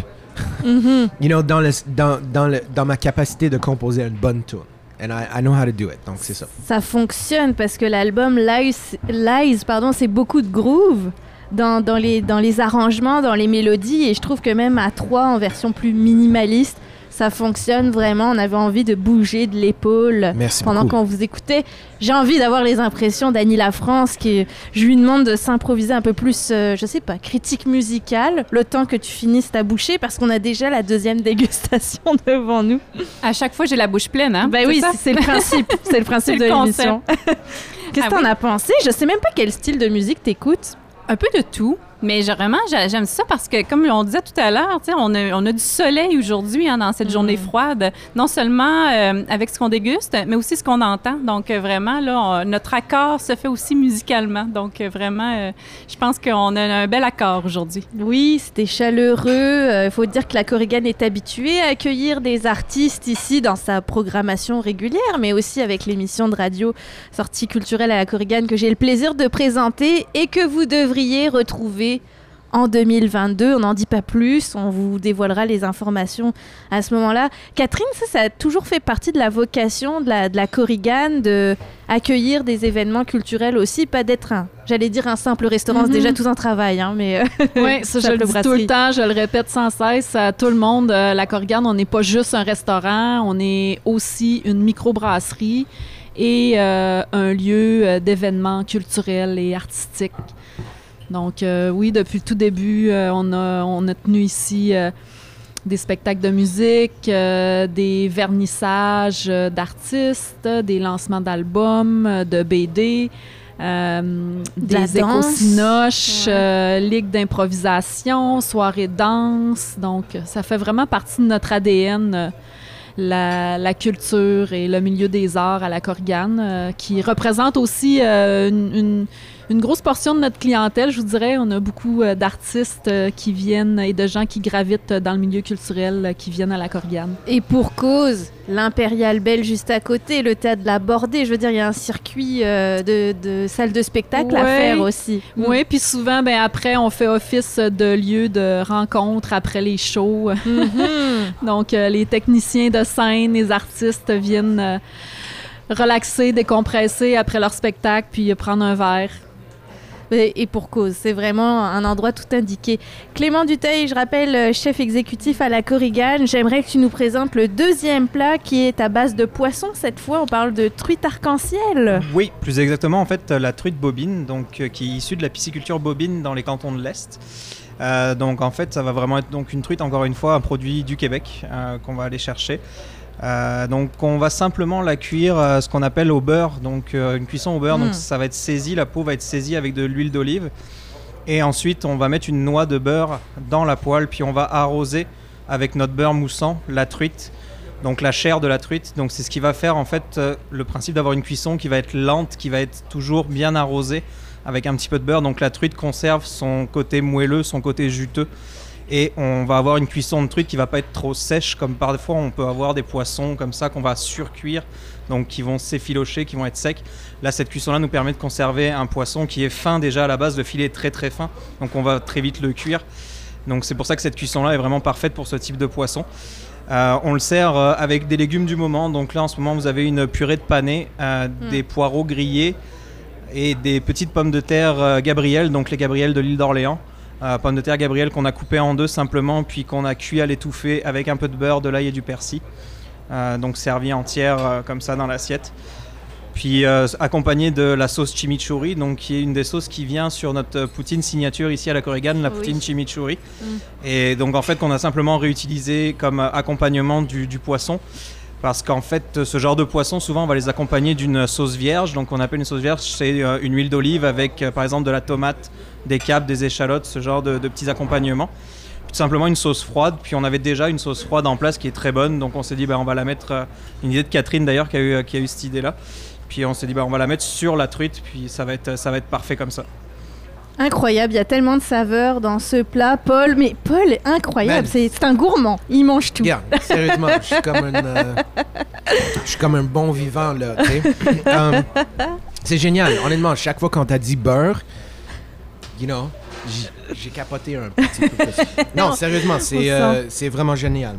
Mhm. you know, dans le dans dans le dans ma capacité de composer une bonne tune. And I, I know how to do it. Donc c'est ça. Ça fonctionne parce que l'album Lies, Lies pardon, c'est beaucoup de groove dans, dans, les, dans les arrangements, dans les mélodies. Et je trouve que même à trois, en version plus minimaliste, ça fonctionne vraiment. On avait envie de bouger de l'épaule Merci pendant beaucoup. qu'on vous écoutait. J'ai envie d'avoir les impressions d'Annie La France, qui je lui demande de s'improviser un peu plus, euh, je sais pas, critique musicale, le temps que tu finisses ta bouchée, parce qu'on a déjà la deuxième dégustation devant nous. À chaque fois, j'ai la bouche pleine, hein? Ben C'est oui, c'est c'est le principe. C'est le principe C'est de le l'émission. Qu'est-ce que Ah t'en oui? as pensé? Je sais même pas quel style de musique t'écoutes. Un peu de tout, mais j'ai- vraiment, j'a- j'aime ça parce que, comme on disait tout à l'heure, on a, on a du soleil aujourd'hui hein, dans cette Mhm. journée froide, non seulement euh, avec ce qu'on déguste, mais aussi ce qu'on entend. Donc, euh, vraiment, là, on- notre accord se fait aussi musicalement. Donc, euh, vraiment, euh, je pense qu'on a un bel accord aujourd'hui. Oui, c'était chaleureux. Il faut dire que la Corrigan est habituée à accueillir des artistes ici dans sa programmation régulière, mais aussi avec l'émission de radio Sortie culturelle à la Corrigan que j'ai le plaisir de présenter et que vous devriez retrouver en 2022. On n'en dit pas plus, on vous dévoilera les informations à ce moment-là. Catherine, ça, ça a toujours fait partie de la vocation de la, de la Corrigan de accueillir des événements culturels aussi, pas d'être un, j'allais dire un simple restaurant, c'est Mhm. déjà tout un travail, hein, mais... euh, Oui, ça, je le dis tout le temps, je le répète sans cesse à tout le monde. euh, la Corrigan, on n'est pas juste un restaurant, on est aussi une microbrasserie et euh, un lieu euh, d'événements culturels et artistiques. Donc, euh, oui, depuis le tout début, euh, on, a, on a tenu ici euh, des spectacles de musique, euh, des vernissages euh, d'artistes, des lancements d'albums, euh, de BD. De des danse. éco-cinoches, Ouais. ligue d'improvisation, soirée de danse. Donc, ça fait vraiment partie de notre ADN, la, la culture et le milieu des arts à la Corgane, qui représente aussi une, une- une grosse portion de notre clientèle, je vous dirais. On a beaucoup euh, d'artistes euh, qui viennent et de gens qui gravitent dans le milieu culturel euh, qui viennent à la Corgane. Et pour cause, l'Impérial Belle juste à côté, le théâtre de la Bordée, je veux dire, il y a un circuit euh, de, de salles de spectacle à faire aussi. Oui, puis souvent, ben, après, on fait office de lieu de rencontre après les shows. Mhm. Donc, euh, les techniciens de scène, les artistes viennent euh, relaxer, décompresser après leur spectacle, puis euh, prendre un verre. Et pour cause, c'est vraiment un endroit tout indiqué. Clément Duteil, je rappelle, euh, chef exécutif à la Corrigan, j'aimerais que tu nous présentes le deuxième plat qui est à base de poisson. Cette fois, on parle de truite arc-en-ciel. Oui, plus exactement, en fait, la truite bobine, donc, euh, qui est issue de la pisciculture bobine dans les cantons de l'Est. Euh, donc en fait, ça va vraiment être donc une truite, encore une fois, un produit du Québec euh, qu'on va aller chercher. Euh, donc on va simplement la cuire euh, ce qu'on appelle au beurre, donc euh, une cuisson au beurre. Mm. Donc ça va être saisi, la peau va être saisie avec de l'huile d'olive. Et ensuite, on va mettre une noix de beurre dans la poêle, puis on va arroser avec notre beurre moussant la truite. Donc la chair de la truite, donc c'est ce qui va faire en fait euh, le principe d'avoir une cuisson qui va être lente, qui va être toujours bien arrosée avec un petit peu de beurre. Donc la truite conserve son côté moelleux, son côté juteux. Et on va avoir une cuisson de truite qui va pas être trop sèche, comme parfois on peut avoir des poissons comme ça qu'on va surcuire, donc qui vont s'effilocher, qui vont être secs. Là, cette cuisson-là nous permet de conserver un poisson qui est fin déjà à la base, le filet est très très fin, donc on va très vite le cuire. Donc c'est pour ça que cette cuisson-là est vraiment parfaite pour ce type de poisson. Euh, on le sert euh, avec des légumes du moment. Donc là, en ce moment, vous avez une purée de panais, euh, des poireaux grillés et des petites pommes de terre euh, Gabriel, donc les Gabriel de l'île d'Orléans, Euh, pommes de terre Gabriel qu'on a coupées en deux simplement, puis qu'on a cuit à l'étouffer avec un peu de beurre, de l'ail et du persil. Euh, donc servi entière euh, comme ça dans l'assiette. Puis euh, accompagné de la sauce chimichurri, donc qui est une des sauces qui vient sur notre poutine signature ici à la Korrigan, la Oui. poutine chimichurri. Mm. Et donc en fait qu'on a simplement réutilisé comme accompagnement du, du poisson. Parce qu'en fait, ce genre de poisson, souvent, on va les accompagner d'une sauce vierge. Donc, on appelle une sauce vierge, c'est une huile d'olive avec, par exemple, de la tomate, des capes, des échalotes, ce genre de, de petits accompagnements. Tout simplement une sauce froide. Puis, on avait déjà une sauce froide en place qui est très bonne. Donc, on s'est dit, bah, on va la mettre. euh, une idée de Catherine d'ailleurs qui a eu, qui a eu cette idée-là. Puis, on s'est dit, bah, on va la mettre sur la truite. Puis, ça va être, ça va être parfait comme ça. Incroyable, il y a tellement de saveurs dans ce plat. Paul, mais Paul, incroyable, Man. c'est un gourmand. Il mange tout. Regarde, sérieusement, je suis comme un, euh, je suis comme un bon vivant là. Um, c'est génial, honnêtement. Chaque fois qu'on t'a dit beurre, you know, j'ai capoté un petit peu plus. Non, sérieusement, c'est euh, c'est vraiment génial.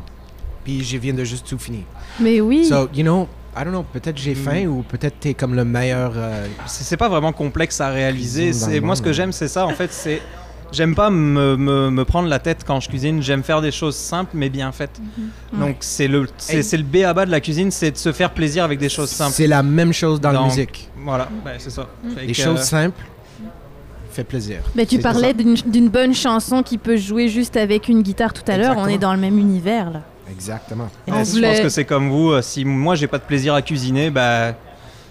Puis je viens de juste tout finir. Mais oui. So, you know, I don't know, peut-être j'ai faim ou peut-être t'es comme le meilleur. euh, c'est pas vraiment complexe à réaliser. C'est moi ce que j'aime, c'est ça. En fait, c'est j'aime pas me, me- me prendre la tête quand je cuisine. J'aime faire des choses simples mais bien faites. Mhm. Donc c'est le c'est le B à bas de la cuisine, c'est de se faire plaisir avec des choses simples. C'est la même chose dans la musique. Voilà, ben, c'est ça. Fait Les choses simples fait plaisir. Mais tu parlais d'une d'une bonne chanson qui peut jouer juste avec une guitare tout à l'heure. On est dans le même univers là. Exactement. On Je voulait- pense que c'est comme vous. euh, Si moi j'ai pas de plaisir à cuisiner, bah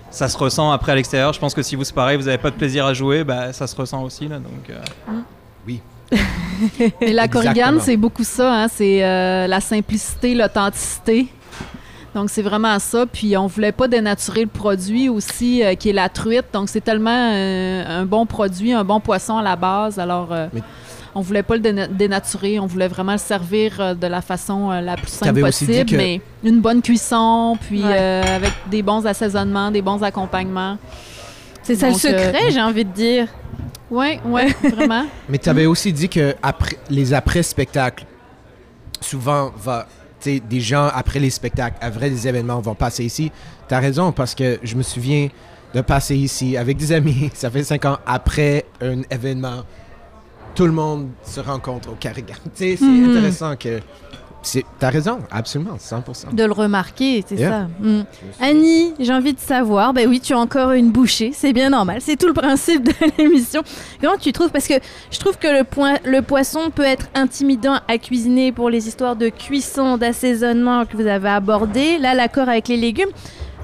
ça se ressent après à l'extérieur. Je pense que si vous c'est pareil, vous avez pas de plaisir à jouer, bah ça se ressent aussi là. Donc euh, Et la. Korrigan, c'est beaucoup ça, hein, c'est euh, la simplicité, l'authenticité. Donc c'est vraiment ça. Puis on voulait pas dénaturer le produit aussi, euh, qui est la truite. Donc c'est tellement euh, un bon produit, un bon poisson à la base. Alors euh, Mais- on voulait pas le déna- dénaturer, on voulait vraiment le servir euh, de la façon la plus simple possible, que- mais une bonne cuisson, puis Ouais. euh, avec des bons assaisonnements, des bons accompagnements. C'est ça le Donc, euh, secret, j'ai envie de dire. Oui, oui, vraiment. Mais tu avais aussi dit que après, les après-spectacles, souvent, va, des gens après les spectacles, après les événements, vont passer ici. Tu as raison, parce que je me souviens de passer ici avec des amis, ça fait cinq ans, après un événement, tout le monde se rencontre au Carrigan. C'est Mhm. intéressant que... Tu as raison, absolument, 100%. De le remarquer, c'est Yeah. ça. Mm. Annie, j'ai envie de savoir, ben oui, tu as encore une bouchée, c'est bien normal, c'est tout le principe de l'émission. Comment tu trouves Parce que je trouve que le, point, le poisson peut être intimidant à cuisiner pour les histoires de cuisson, d'assaisonnement que vous avez abordé. Là, l'accord avec les légumes.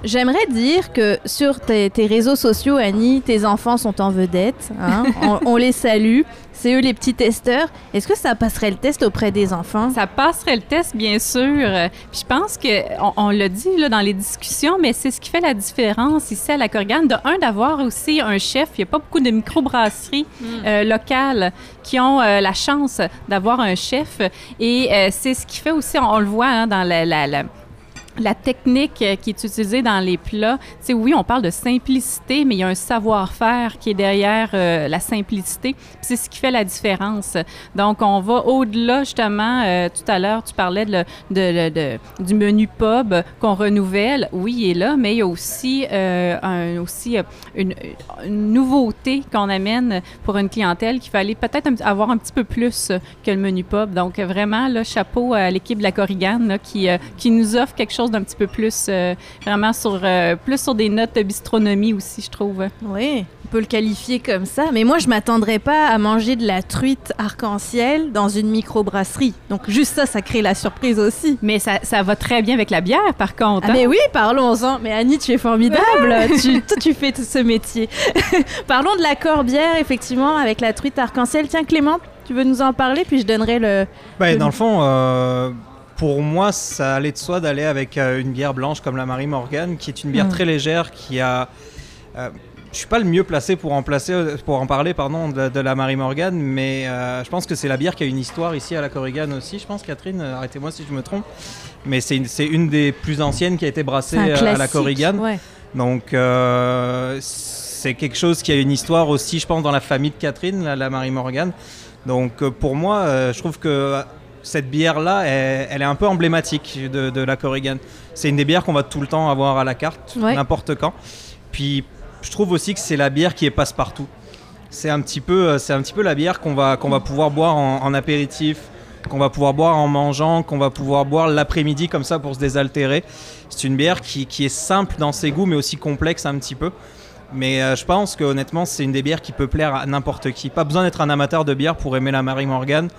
J'aimerais dire que sur tes, tes réseaux sociaux, Annie, tes enfants sont en vedette. hein. on, on les salue. C'est eux les petits testeurs. Est-ce que ça passerait le test auprès des enfants? Ça passerait le test, bien sûr. Euh, Puis je pense que on, on l'a dit là, dans les discussions, mais c'est ce qui fait la différence ici à la Corgane. De un, d'avoir aussi un chef. Il n'y a pas beaucoup de microbrasseries euh, locales qui ont euh, la chance d'avoir un chef. Et euh, c'est ce qui fait aussi, on, on le voit hein, dans la, la- la- la technique euh, qui est utilisée dans les plats, sais, oui, on parle de simplicité, mais il y a un savoir-faire qui est derrière euh, la simplicité. C'est ce qui fait la différence. Donc, on va au-delà, justement, euh, tout à l'heure, tu parlais de, de- de- du menu pub qu'on renouvelle. Oui, il est là, mais il y a aussi, un- aussi une, nouveauté qu'on amène pour une clientèle qu'il fallait peut-être avoir un petit peu plus que le menu pub. Donc, vraiment, là, chapeau à l'équipe de la Corrigan là, qui, qui nous offre quelque chose d'un petit peu plus, euh, vraiment sur, euh, plus sur des notes de bistronomie aussi, je trouve. Oui, on peut le qualifier comme ça. Mais moi, je m'attendrais pas à manger de la truite arc-en-ciel dans une microbrasserie. Donc, juste ça, ça crée la surprise aussi. Mais ça, ça va très bien avec la bière, par contre. Ah, hein? mais oui, parlons-en. Mais Annie, tu es formidable. tu, fais tout ce métier. Parlons de la corbière, effectivement, avec la truite arc-en-ciel. Tiens, Clément, tu veux nous en parler Puis je donnerai le. Bah, Le- dans le fond, euh, pour moi, ça allait de soi d'aller avec euh, une bière blanche comme la Marie Morgan, qui est une bière Mm. très légère, qui a. euh, je suis pas le mieux placé pour en, placer, pour en parler pardon, de, de la Marie Morgan, mais euh, je pense que c'est la bière qui a une histoire ici à la Corrigan aussi. Je pense, Catherine, euh, arrêtez-moi si je me trompe. Mais c'est une, c'est une des plus anciennes qui a été brassée à la Corrigan. Ouais. Donc euh, c'est quelque chose qui a une histoire aussi, je pense, dans la famille de Catherine, la, la Marie Morgan. Donc pour moi, je trouve que cette bière-là, elle, elle est un peu emblématique de, de la Corrigan. C'est une des bières qu'on va tout le temps avoir à la carte, Ouais. n'importe quand. Puis je trouve aussi que c'est la bière qui est passe-partout. c'est un petit peu, euh, c'est un petit peu la bière qu'on va, qu'on va pouvoir boire en, en apéritif, qu'on va pouvoir boire en mangeant, qu'on va pouvoir boire l'après-midi comme ça pour se désaltérer. C'est une bière qui, qui est simple dans ses goûts, mais aussi complexe un petit peu. Mais euh, je pense que honnêtement, c'est une des bières qui peut plaire à n'importe qui. Pas besoin d'être un amateur de bière pour aimer la Marie Morgan.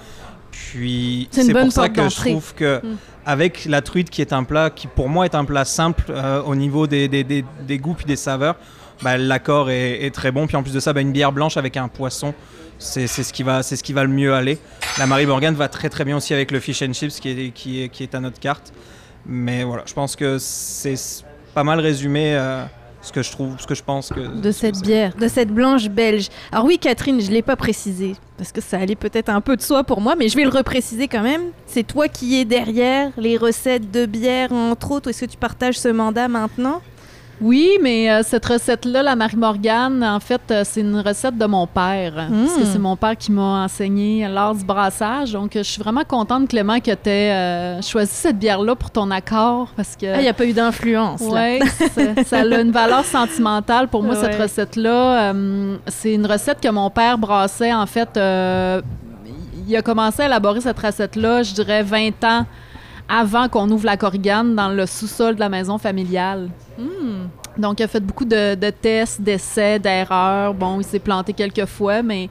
Puis C'est pour ça que je trouve que Mm. avec la truite qui est un plat qui pour moi est un plat simple euh, au niveau des, des, des- des goûts puis des saveurs, bah, l'accord est, est très bon. Puis en plus de ça, bah, une bière blanche avec un poisson, c'est c'est ce qui va c'est ce qui va le mieux aller. La Marie Morgan va très très bien aussi avec le fish and chips qui est qui est, qui est à notre carte. Mais voilà, je pense que c'est pas mal résumé euh, ce que je trouve, ce que je pense que de cette bière, de cette blanche belge. Alors oui, Catherine, je l'ai pas précisé parce que ça allait peut-être un peu de soi pour moi, mais je vais le repréciser quand même. C'est toi qui es derrière les recettes de bière, entre autres. Est-ce que tu partages ce mandat maintenant? Oui, mais euh, cette recette-là, la Marie-Morgane, en fait, euh, c'est une recette de mon père. Parce que Mm. c'est mon père qui m'a enseigné l'art du brassage. Donc, euh, je suis vraiment contente, Clément, que tu aies choisi cette bière-là pour ton accord. Parce que. Ah, il n'y a pas eu d'influence. Oui, ça a une valeur sentimentale pour moi, cette recette-là. Euh, c'est une recette que mon père brassait, en fait. euh, il a commencé à élaborer cette recette-là, je dirais, 20 ans avant qu'on ouvre la Corrigane dans le sous-sol de la maison familiale. Hmm. Donc, il a fait beaucoup de, de tests, d'essais, d'erreurs. Bon, il s'est planté quelques fois, mais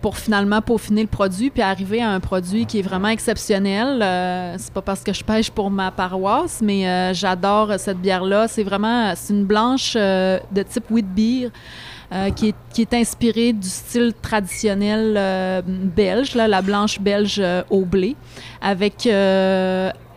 pour finalement peaufiner le produit puis arriver à un produit qui est vraiment exceptionnel. Euh, c'est pas parce que je pêche pour ma paroisse, mais euh, j'adore cette bière-là. C'est vraiment c'est une blanche euh, de type wheat beer. Euh, qui, est, qui est inspirée du style traditionnel euh, belge, là, la blanche belge euh, au blé, avec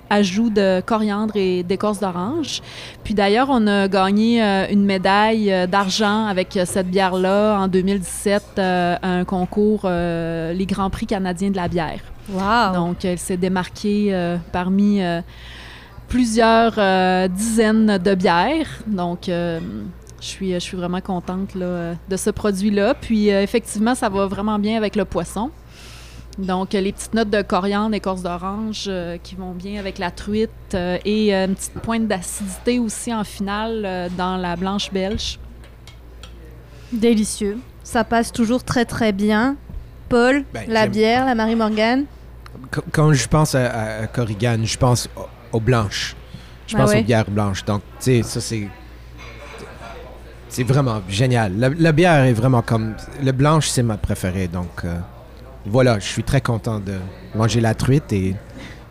ajout de coriandre et d'écorce d'orange. Puis d'ailleurs, on a gagné euh, une médaille d'argent avec cette bière-là en 2017 euh, à un concours, euh, les Grands Prix canadiens de la bière. Wow. Donc, elle s'est démarquée parmi plusieurs dizaines de bières. Donc, je suis, je suis vraiment contente là, euh, de ce produit-là. Puis, euh, effectivement, ça va vraiment bien avec le poisson. Donc, euh, les petites notes de coriandre, écorce d'orange euh, qui vont bien avec la truite euh, et euh, une petite pointe d'acidité aussi en finale euh, dans la blanche belge. Délicieux. Ça passe toujours très très bien. Paul, Ben, la bière, la Marie Morgan. Qu- Quand je pense à, Corrigan, je pense au- aux blanches. Je Ah pense ouais? aux bières blanches. Donc, tu sais, ça, c'est. C'est vraiment génial. La, la bière est vraiment comme. Le blanche, c'est ma préférée. Donc, euh, voilà, je suis très content de manger la truite et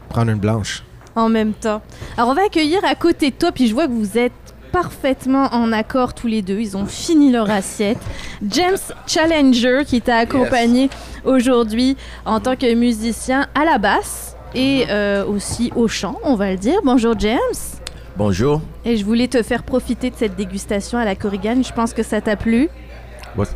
prendre une blanche. en même temps. Alors on va accueillir à côté de toi, puis je vois que vous êtes parfaitement en accord tous les deux. Ils ont fini leur assiette. James Challenger qui t'a accompagné aujourd'hui en tant que musicien à la basse et euh, aussi au chant, on va le dire. Bonjour James. Bonjour. Et je voulais te faire profiter de cette dégustation à la Corrigan. Je pense que ça t'a plu. What?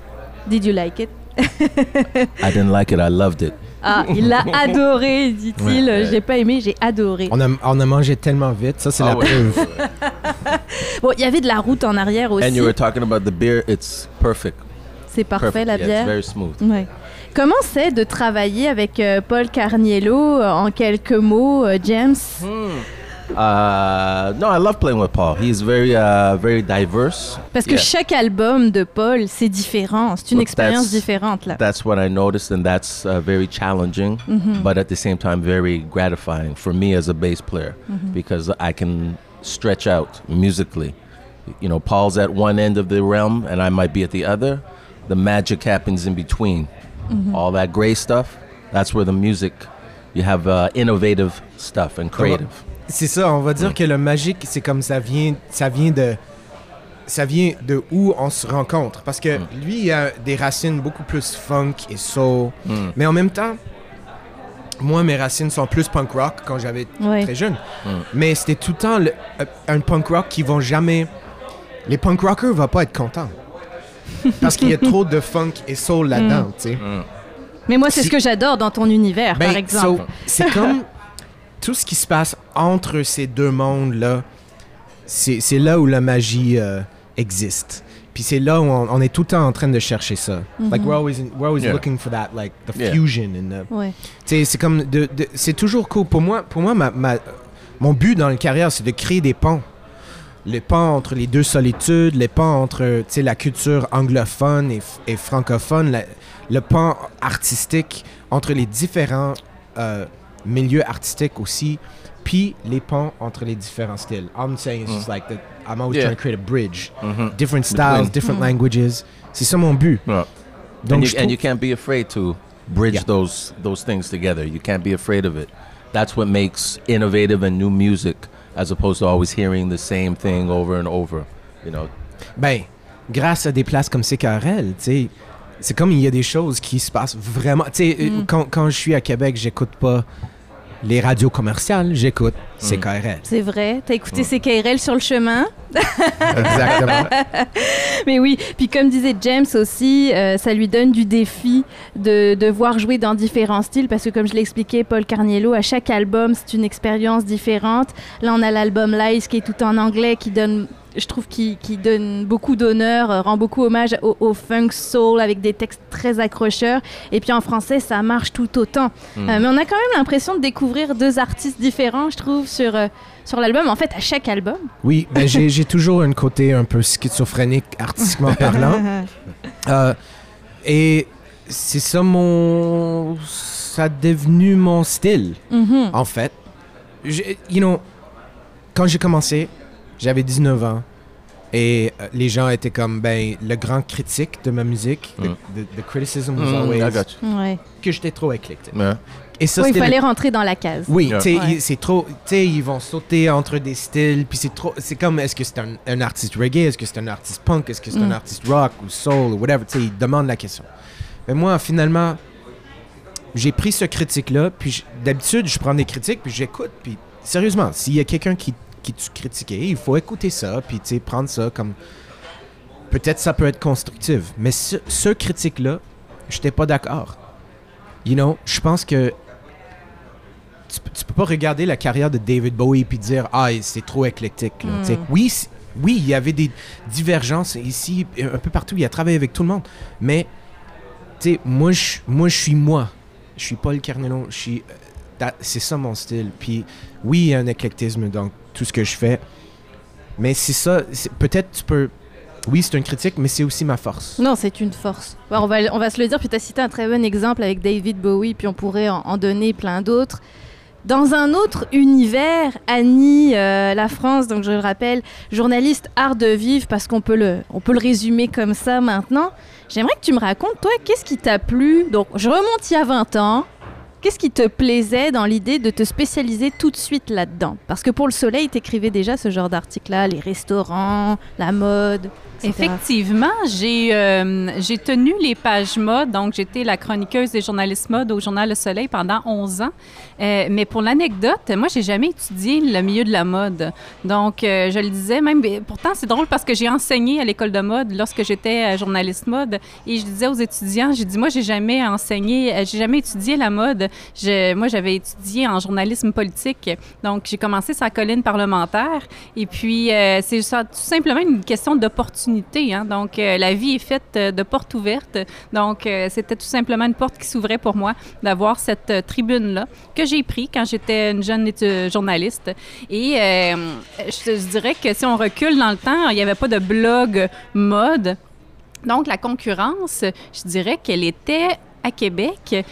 Did you like it? I didn't like it. I loved it. Ah, il l'a adoré, dit-il. Ouais. J'ai pas aimé, j'ai adoré. On a, on a mangé tellement vite. Ça, c'est Ah la ouais. preuve. Bon, il y avait de la route en arrière aussi. And you were talking about the beer. It's perfect. C'est parfait perfect. la Yeah, bière. it's very smooth. Ouais. Comment c'est de travailler avec euh, Paul Carniello euh, en quelques mots, euh, James? Uh, no, I love playing with Paul. He's very, uh, very diverse. Parce que Yeah. chaque album de Paul, c'est différent. C'est une Well, expérience that's- différente là. That's what I noticed, and that's uh, very challenging, Mm-hmm. but at the same time, very gratifying for me as a bass player Mm-hmm. because I can stretch out musically. You know, Paul's at one end of the realm, and I might be at the other. The magic happens in between. Mm-hmm. All that gray stuff, that's where the music, you have uh, innovative stuff and creative. C'est ça, on va dire que le magique, c'est comme ça vient, ça vient de, ça vient de où on se rencontre. Parce que lui, il a des racines beaucoup plus funk et soul, Mm. mais en même temps, moi, mes racines sont plus punk rock quand j'avais Ouais. très jeune. Mm. Mais c'était tout le temps le- euh, un punk rock qui vont jamais. Les punk rockers vont pas être contents. Parce qu'il y a trop de funk et soul là-dedans, tu sais. Mais moi, c'est ce que j'adore dans ton univers, Ben, par exemple. so, c'est comme tout ce qui se passe entre ces deux mondes-là, c'est c'est là où la magie euh, existe. Puis c'est là où on, on est tout le temps en train de chercher ça. Like we're always, we're always Yeah. looking for that, like the Yeah. fusion and the, Ouais. tu sais, c'est comme de, de- c'est toujours cool pour moi. Pour moi, ma, ma- mon but dans la carrière, c'est de créer des ponts le pont entre les deux solitudes, le pont entre tu sais, la culture anglophone et, et francophone, la- le pont artistique entre les différents euh, milieux artistiques aussi, puis les ponts entre les différents styles. I'm saying is just like that I'm always Yeah. trying to create a bridge. Mhm. Different styles, Between. different languages. C'est ça mon but. Yeah. Donc, and, you, and trouve- you can't be afraid to bridge Yeah. those those things together. You can't be afraid of it. That's what makes innovative and new music, as opposed to always hearing the same thing over and over. You know, Ben, grâce à des places comme CKRL, tu sais, c'est comme il y a des choses qui se passent vraiment. Tu sais, euh, quand, quand je suis à Québec, j'écoute pas les radios commerciales, j'écoute CKRL. C'est vrai. T'as écouté CKRL sur le chemin? Exactement. Mais oui, puis comme disait James aussi, euh, ça lui donne du défi de, de voir jouer dans différents styles parce que comme je l'expliquais, Paul Carniello, à chaque album, c'est une expérience différente. Là, on a l'album Lies qui est tout en anglais, qui donne, je trouve, qui, qui donne beaucoup d'honneur, euh, rend beaucoup hommage au, au funk soul avec des textes très accrocheurs. Et puis en français, ça marche tout autant. Hmm. Euh, mais on a quand même l'impression de découvrir deux artistes différents, je trouve, sur, euh, sur l'album. En fait, à chaque album. Oui, ben j'ai toujours un côté un peu schizophrénique, artistiquement parlant. Euh, et c'est ça mon. Ça a devenu mon style, Mhm. en fait. J'ai- You know, quand j'ai commencé, j'avais 19 ans. Et euh, les gens étaient comme, ben, le grand critique de ma musique, the, Mm. the- the criticism was Mm, always I got you. Ouais. que j'étais trop éclectique. Yeah. Et ça, Ouais, il le- fallait rentrer dans la case. Oui, Yeah. tu sais, Ouais. c'est trop. Tu sais, ils vont sauter entre des styles, puis c'est trop. C'est comme, est-ce que c'est un, un artiste reggae, est-ce que c'est un artiste punk, est-ce que c'est un Mm. artiste rock ou soul ou whatever. Tu sais, ils demandent la question. Mais moi, finalement, j'ai pris ce critique-là, puis d'habitude, je prends des critiques, puis j'écoute, puis sérieusement, s'il y a quelqu'un qui, qui tu critiquait, il faut écouter ça, puis tu prendre ça comme. Peut-être ça peut être constructif, mais ce, ce critique-là, j'étais pas d'accord. You know, je pense que tu, tu peux pas regarder la carrière de David Bowie puis dire ah c'est trop éclectique. là. Mm. Oui, oui, il y avait des divergences ici un peu partout. Il a travaillé avec tout le monde, mais tu sais, moi je moi je suis moi. Je suis Paul Carnello. Je suis euh, c'est ça mon style. Puis oui, il y a un éclectisme dans tout ce que je fais, mais c'est ça. Peut-être tu peux. Oui, c'est une critique, mais c'est aussi ma force. Non, c'est une force. Ouais, on, va, on va se le dire, puis tu as cité un très bon exemple avec David Bowie, puis on pourrait en, en donner plein d'autres. Dans un autre univers, Annie, euh, la France, donc je le rappelle, journaliste art de vivre, parce qu'on peut le, on peut le résumer comme ça maintenant. J'aimerais que tu me racontes, toi, qu'est-ce qui t'a plu? Donc, je remonte il y a 20 ans. Qu'est-ce qui te plaisait dans l'idée de te spécialiser tout de suite là-dedans? Parce que pour le Soleil, t'écrivais déjà ce genre d'article-là, les restaurants, la mode. Effectivement, j'ai euh, j'ai tenu les pages mode, donc j'étais la chroniqueuse des journalistes mode au journal Le Soleil pendant 11 ans. Euh, mais pour l'anecdote, moi, j'ai jamais étudié le milieu de la mode. Donc, euh, je le disais, même, pourtant, c'est drôle parce que j'ai enseigné à l'école de mode lorsque j'étais euh, journaliste mode et je disais aux étudiants, j'ai dit, moi, j'ai jamais enseigné, euh, j'ai jamais étudié la mode. Je- moi, j'avais étudié en journalisme politique. Donc, j'ai commencé sa colline parlementaire. Et puis, euh, c'est tout simplement une question d'opportunité. Hein. Donc, euh, la vie est faite euh, de portes ouvertes. Donc, euh, c'était tout simplement une porte qui s'ouvrait pour moi d'avoir cette tribune-là que j'ai pris quand j'étais une jeune journaliste. Et je, je dirais que si on recule dans le temps, il n'y avait pas de blog mode. Donc, la concurrence, je dirais qu'elle était à Québec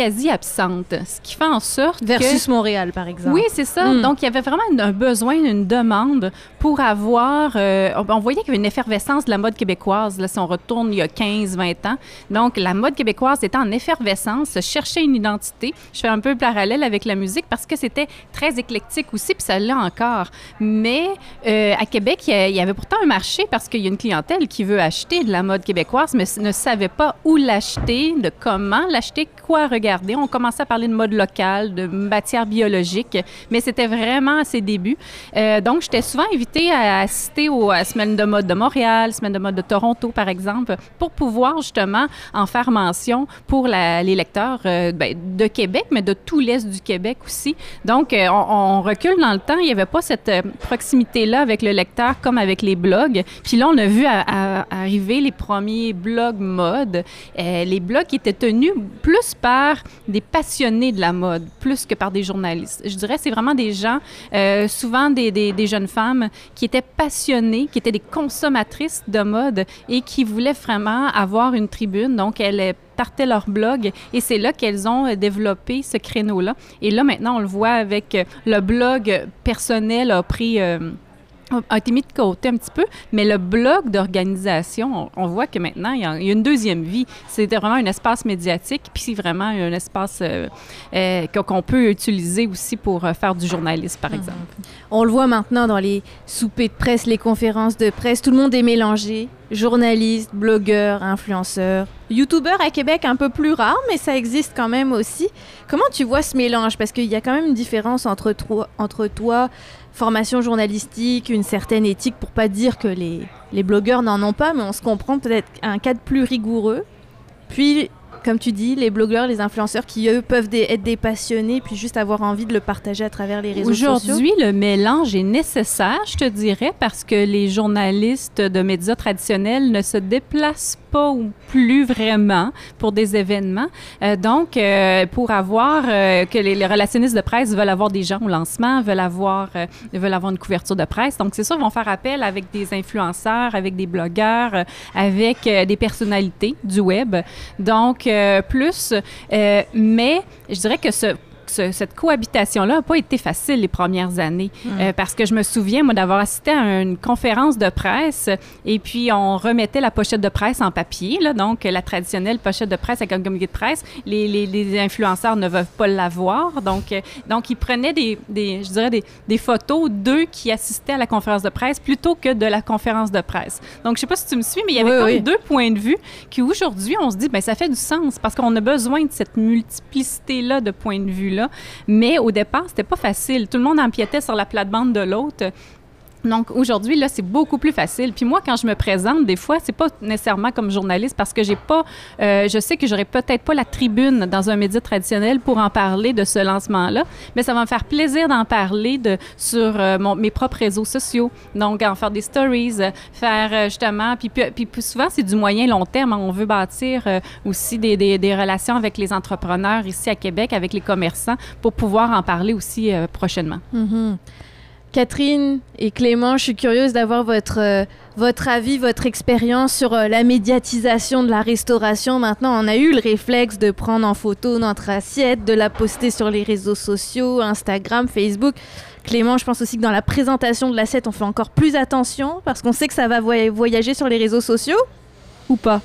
quasi absente, ce qui fait en sorte que... Versus Montréal, par exemple. Oui, c'est ça. Mm. Donc, il y avait vraiment un besoin, une demande pour avoir... euh, on, voyait qu'il y avait une effervescence de la mode québécoise, là, si on retourne il y a 15, 20 ans. Donc, la mode québécoise était en effervescence, cherchait une identité. Je fais un peu le parallèle avec la musique parce que c'était très éclectique aussi, puis ça l'est encore. Mais euh, à Québec, il y avait pourtant un marché parce qu'il y a une clientèle qui veut acheter de la mode québécoise, mais ne savait pas où l'acheter, de comment l'acheter, quoi regarder. On commençait à parler de mode locale, de matière biologique, mais c'était vraiment à ses débuts. Euh, donc, j'étais souvent invitée à assister aux Semaines de mode de Montréal, Semaines de mode de Toronto, par exemple, pour pouvoir justement en faire mention pour les lecteurs euh, ben, de Québec, mais de tout l'Est du Québec aussi. Donc, euh, on, recule dans le temps. Il n'y avait pas cette proximité-là avec le lecteur comme avec les blogs. Puis là, on a vu arriver les premiers blogs mode. Les blogs étaient tenus plus par des passionnés de la mode, plus que par des journalistes. Je dirais c'est vraiment des gens, euh, souvent des, des, jeunes femmes qui étaient passionnées, qui étaient des consommatrices de mode et qui voulaient vraiment avoir une tribune. Donc, elles partaient leur blog et c'est là qu'elles ont euh, développé ce créneau-là. Et là, maintenant, on le voit avec euh, le blog personnel a pris... a été mis de côté un petit peu, mais le blog d'organisation, on, on voit que maintenant, il y, a, une deuxième vie. C'était vraiment un espace médiatique, puis c'est vraiment un espace euh, euh, qu'on peut utiliser aussi pour euh, faire du journalisme, par exemple. On le voit maintenant dans les soupers de presse, les conférences de presse, tout le monde est mélangé. Journalistes, blogueurs, influenceurs, youtubeurs à Québec un peu plus rare, mais ça existe quand même aussi. Comment tu vois ce mélange? Parce qu'il y a quand même une différence entre toi, entre toi, formation journalistique, une certaine éthique, pour pas dire que les, les blogueurs n'en ont pas, mais on se comprend peut-être un cadre plus rigoureux. Puis, comme tu dis, les blogueurs, les influenceurs qui, eux, peuvent être des passionnés, puis juste avoir envie de le partager à travers les réseaux sociaux. Aujourd'hui, le mélange est nécessaire, je te dirais, parce que les journalistes de médias traditionnels ne se déplacent pas ou plus vraiment pour des événements. Euh, donc, euh, pour avoir euh, que les, les relationnistes de presse veulent avoir des gens au lancement, veulent avoir, veulent avoir une couverture de presse. Donc, c'est sûr, ils vont faire appel avec des influenceurs, avec des blogueurs, avec des personnalités du web. Donc, plus, euh, mais je dirais que ce ce- cette cohabitation-là n'a pas été facile les premières années. Euh, parce que je me souviens, moi, d'avoir assisté à une conférence de presse et puis on remettait la pochette de presse en papier, là, donc la traditionnelle pochette de presse avec un communiqué de presse. Les, les- les influenceurs ne veulent pas l'avoir. Donc, euh, donc, ils prenaient des, des- je dirais des, des photos d'eux qui assistaient à la conférence de presse plutôt que de la conférence de presse. Donc, je sais pas si tu me suis, mais il y avait Oui, comme oui. deux points de vue qui, aujourd'hui, on se dit, ben ça fait du sens parce qu'on a besoin de cette multiplicité-là de points de vue-là. Mais au départ, c'était pas facile. Tout le monde empiétait sur la plate-bande de l'autre. Donc aujourd'hui là, c'est beaucoup plus facile. Puis moi, quand je me présente, des fois, c'est pas nécessairement comme journaliste parce que j'ai pas, euh, je sais que j'aurais peut-être pas la tribune dans un média traditionnel pour en parler de ce lancement-là, mais ça va me faire plaisir d'en parler sur euh, mes propres réseaux sociaux. Donc en faire des stories, euh, faire justement, puis, puis, puis souvent c'est du moyen long terme. On veut bâtir aussi des, des- relations avec les entrepreneurs ici à Québec, avec les commerçants, pour pouvoir en parler aussi prochainement. Mhm. Catherine et Clément, je suis curieuse d'avoir votre, euh, votre avis, votre expérience sur euh, la médiatisation de la restauration. Maintenant, on a eu le réflexe de prendre en photo notre assiette, de la poster sur les réseaux sociaux, Instagram, Facebook. Clément, je pense aussi que dans la présentation de l'assiette, on fait encore plus attention parce qu'on sait que ça va voy- voyager sur les réseaux sociaux ou pas?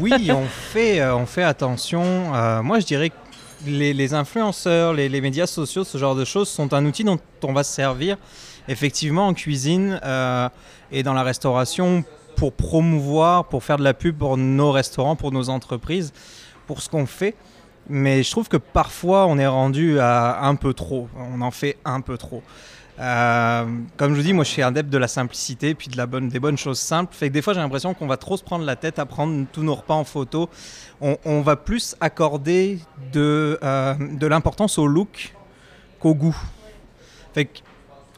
Oui, on fait, euh, on fait attention. Moi, je dirais que les, influenceurs, les, les médias sociaux, ce genre de choses sont un outil dont on va se servir effectivement en cuisine euh, et dans la restauration pour promouvoir, pour faire de la pub pour nos restaurants, pour nos entreprises, pour ce qu'on fait. Mais je trouve que parfois on est rendu à un peu trop. On en fait un peu trop. Euh, comme je vous dis, moi je suis adepte de la simplicité puis de la bonne, des bonnes choses simples. Fait que des fois j'ai l'impression qu'on va trop se prendre la tête à prendre tous nos repas en photo. On, va plus accorder de, euh, de l'importance au look qu'au goût. Fait que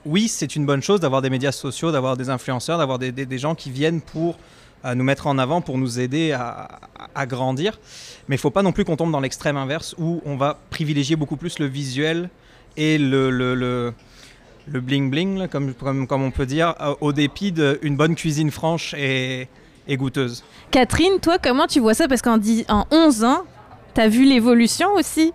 oui, c'est une bonne chose d'avoir des médias sociaux, d'avoir des influenceurs, d'avoir des, des- gens qui viennent pour euh, nous mettre en avant, pour nous aider à, à- grandir. Mais il ne faut pas non plus qu'on tombe dans l'extrême inverse où on va privilégier beaucoup plus le visuel et le, le, le bling bling, là, comme, comme, comme on peut dire, euh, au dépit d'une bonne cuisine franche et, et goûteuse. Catherine, toi, comment tu vois ça? Parce qu'en dix- en 11 ans, tu as vu l'évolution aussi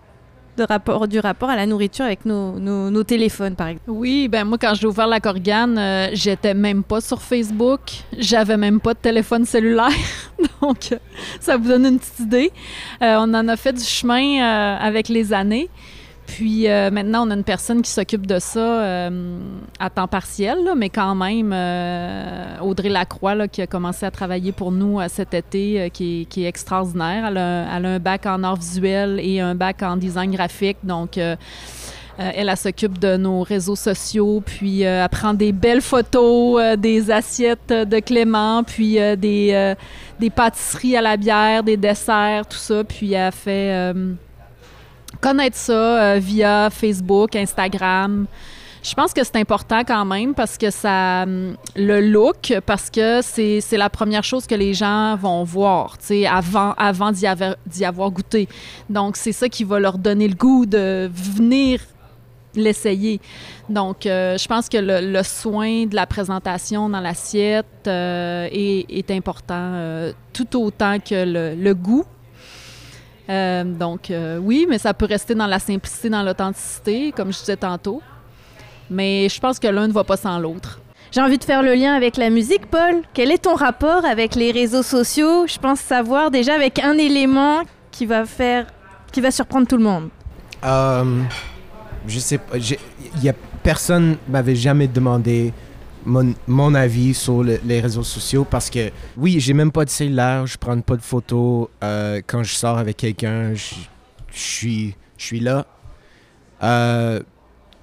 de rapport, du rapport à la nourriture avec nos, nos- nos téléphones, par exemple? Oui, ben moi, quand j'ai ouvert la Corgane, euh, j'étais même pas sur Facebook. J'avais même pas de téléphone cellulaire. Donc, euh, ça vous donne une petite idée. Euh, on en a fait du chemin euh, avec les années. Puis euh, maintenant, on a une personne qui s'occupe de ça euh, à temps partiel, mais quand même, euh, Audrey Lacroix, qui a commencé à travailler pour nous cet été, qui, est, extraordinaire. Elle a, un bac en art visuel et un bac en design graphique. Donc, elle, s'occupe de nos réseaux sociaux, puis elle prend des belles photos des assiettes de Clément, puis des, des pâtisseries à la bière, des desserts, tout ça. Puis elle fait connaître ça euh, via Facebook, Instagram. Je pense que c'est important quand même parce que ça. hum, Le look, parce que c'est la première chose que les gens vont voir, tu sais, avant, avant d'y avoir, avoir goûté. Donc, c'est ça qui va leur donner le goût de venir l'essayer. Donc, euh, je pense que le, soin de la présentation dans l'assiette euh, est, important tout autant que le goût. Euh, donc, euh, oui, mais ça peut rester dans la simplicité, dans l'authenticité, comme je disais tantôt. Mais je pense que l'un ne va pas sans l'autre. J'ai envie de faire le lien avec la musique, Paul. Quel est ton rapport avec les réseaux sociaux? Je pense savoir déjà avec un élément qui va faire, qui va surprendre tout le monde. Euh, je sais pas. Il y a personne m'avait jamais demandé mon, mon avis sur le- les réseaux sociaux parce que oui, j'ai même pas de cellulaire, je prends pas de photos euh, quand je sors avec quelqu'un, je suis là. Euh,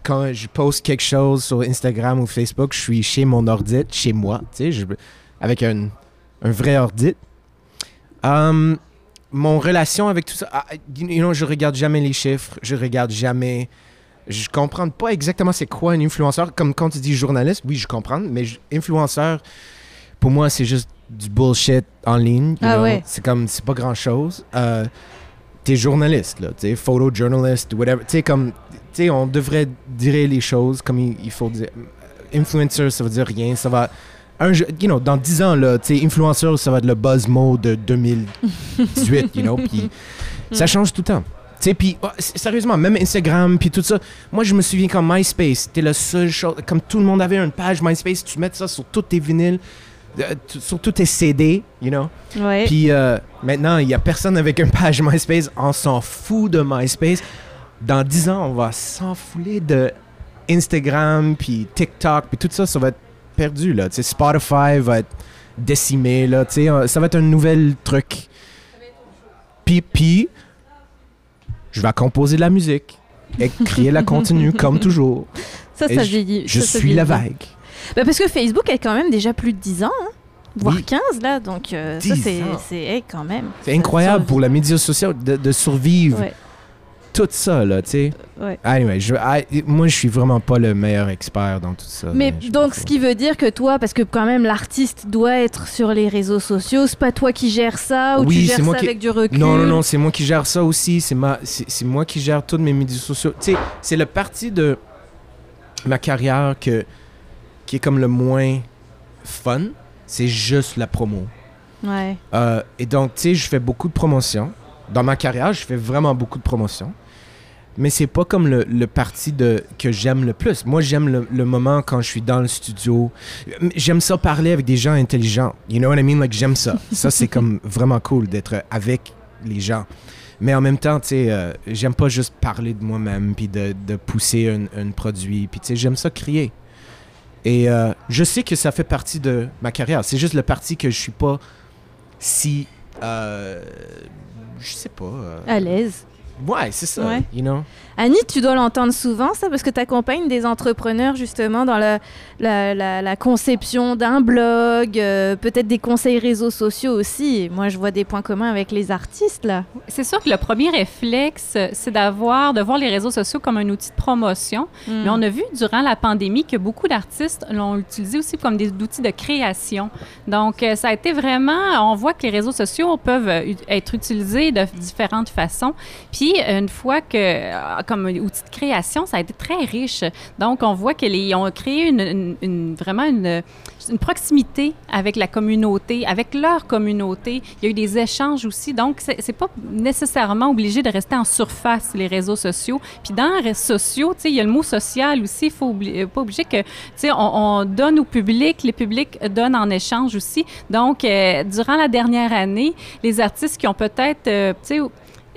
quand je poste quelque chose sur Instagram ou Facebook, je suis chez mon ordi, chez moi, je- avec un, vrai ordi. Euh, mon relation avec tout ça, ah, you know, je regarde jamais les chiffres, je regarde jamais. Je comprends pas exactement c'est quoi un influenceur. Comme quand tu dis journaliste, oui, je comprends, mais influenceur, pour moi, c'est juste du bullshit en ligne. you Ah know. ouais. C'est comme, c'est pas grand chose. Euh, T'es journaliste, là, tu sais, photojournalist, whatever. Tu sais, comme, tu sais, on devrait dire les choses comme il, il faut dire. Influencer, ça veut dire rien, ça va. Un, you know, dans 10 ans, là, tu sais, influencer, ça va être le buzz mot de 2018, you know, puis ça change tout le temps. Tu sais, puis oh, sérieusement, même Instagram, puis tout ça. Moi, je me souviens quand MySpace, c'était la seule chose. Comme tout le monde avait une page MySpace, tu mets ça sur tous tes vinyles, euh, sur tous tes CD, you know? Puis euh, maintenant, il y a personne avec une page MySpace. On s'en fout de MySpace. Dans 10 ans, on va s'en fouler de Instagram, puis TikTok, puis tout ça, ça va être perdu, là. Tu sais, Spotify va être décimé, là. Tu sais, euh, ça va être un nouvel truc. Puis, puis, je vais composer de la musique, écrire la contenu, comme toujours. ça, Et ça je- vieillit. Je ça suis la vague. Bah, parce que Facebook a quand même déjà plus de 10 ans, hein, voire Oui. 15 là, donc euh, ça 10 c'est hey, quand même. C'est incroyable pour les médias sociaux de, de survivre Ouais, tout ça, là, tu sais. ouais. Anyway, je, I- moi, je suis vraiment pas le meilleur expert dans tout ça. Mais donc, ce qui veut dire que toi, parce que quand même l'artiste doit être sur les réseaux sociaux, c'est pas toi qui gères ça ou tu Oui, gères c'est moi ça qui- avec du recul? Non, non, non, c'est moi qui gère ça aussi. C'est ma, c'est c'est moi qui gère tous mes médias sociaux. Tu sais, c'est le parti de ma carrière que, qui est comme le moins fun. C'est juste la promo. Ouais. Euh, et donc, tu sais, je fais beaucoup de promotions. Dans ma carrière, je fais vraiment beaucoup de promotions. Mais c'est pas comme le, le parti de, que j'aime le plus. Moi, j'aime le, le moment quand je suis dans le studio. J'aime ça parler avec des gens intelligents. You know what I mean? Like, j'aime ça. Ça, c'est comme vraiment cool d'être avec les gens. Mais en même temps, tu sais, euh, j'aime pas juste parler de moi-même puis de, de pousser un, un produit. Puis, tu sais, j'aime ça crier. Et euh, je sais que ça fait partie de ma carrière. C'est juste le parti que je suis pas si. Euh, je sais pas. euh, À l'aise. Ouais, c'est ça. Ouais. You know? Annie, tu dois l'entendre souvent, ça, parce que tu accompagnes des entrepreneurs justement dans la, la, la- la conception d'un blog, euh, peut-être des conseils réseaux sociaux aussi. Et moi, je vois des points communs avec les artistes, là. C'est sûr que le premier réflexe, c'est d'avoir, de voir les réseaux sociaux comme un outil de promotion. Hmm. Mais on a vu durant la pandémie que beaucoup d'artistes l'ont utilisé aussi comme des outils de création. Donc, euh, ça a été vraiment, on voit que les réseaux sociaux peuvent euh, être utilisés de différentes façons. Puis, une fois que, comme outil de création, ça a été très riche. Donc, on voit qu'ils ont créé une, vraiment une, proximité avec la communauté, avec leur communauté. Il y a eu des échanges aussi. Donc, c'est pas nécessairement obligé de rester en surface, les réseaux sociaux. Puis dans les réseaux sociaux, il y a le mot social aussi. Il faut pas obliger que, on, on donne au public, les publics donnent en échange aussi. Donc, euh, durant la dernière année, les artistes qui ont peut-être, euh, tu sais,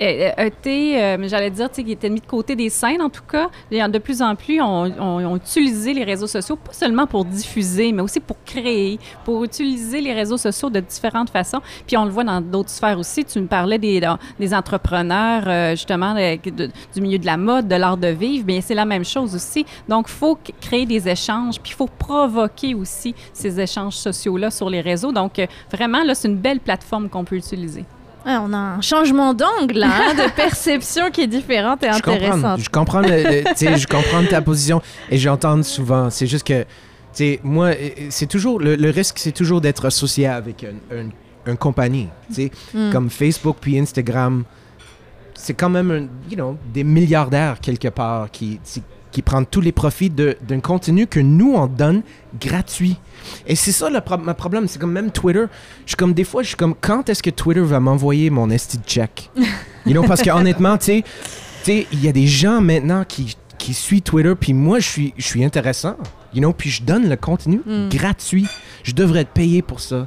été, euh, j'allais dire, qui étaient mis de côté des scènes, en tout cas, de plus en plus ont- ont utilisé les réseaux sociaux, pas seulement pour diffuser, mais aussi pour créer, pour utiliser les réseaux sociaux de différentes façons. Puis on le voit dans d'autres sphères aussi. Tu me parlais des, entrepreneurs, euh, justement, du milieu de la mode, de l'art de vivre. Bien, c'est la même chose aussi. Donc, il faut créer des échanges, puis il faut provoquer aussi ces échanges sociaux-là sur les réseaux. Donc, euh, vraiment, là, c'est une belle plateforme qu'on peut utiliser. On a un changement d'angle, là, hein, de perception qui est différente et Je comprends, intéressante. je comprends, le- le- je comprends ta position et j'entends souvent. C'est juste que, tu sais, moi, c'est toujours le, le risque, c'est toujours d'être associé avec une, une- une compagnie, tu sais, Mm. comme Facebook puis Instagram. C'est quand même, un, you know, des milliardaires quelque part qui qui- prennent tous les profits d'un contenu que nous on donne gratuit. Et c'est ça le pro- ma problème, c'est comme même Twitter. Je suis comme des fois, je suis comme quand est-ce que Twitter va m'envoyer mon esti de check? You know, parce que honnêtement, tu sais, tu sais, il y a des gens maintenant qui, qui suivent Twitter, puis moi, je suis, je suis intéressant, you know, puis je donne le contenu Mm. gratuit. Je devrais être payé pour ça.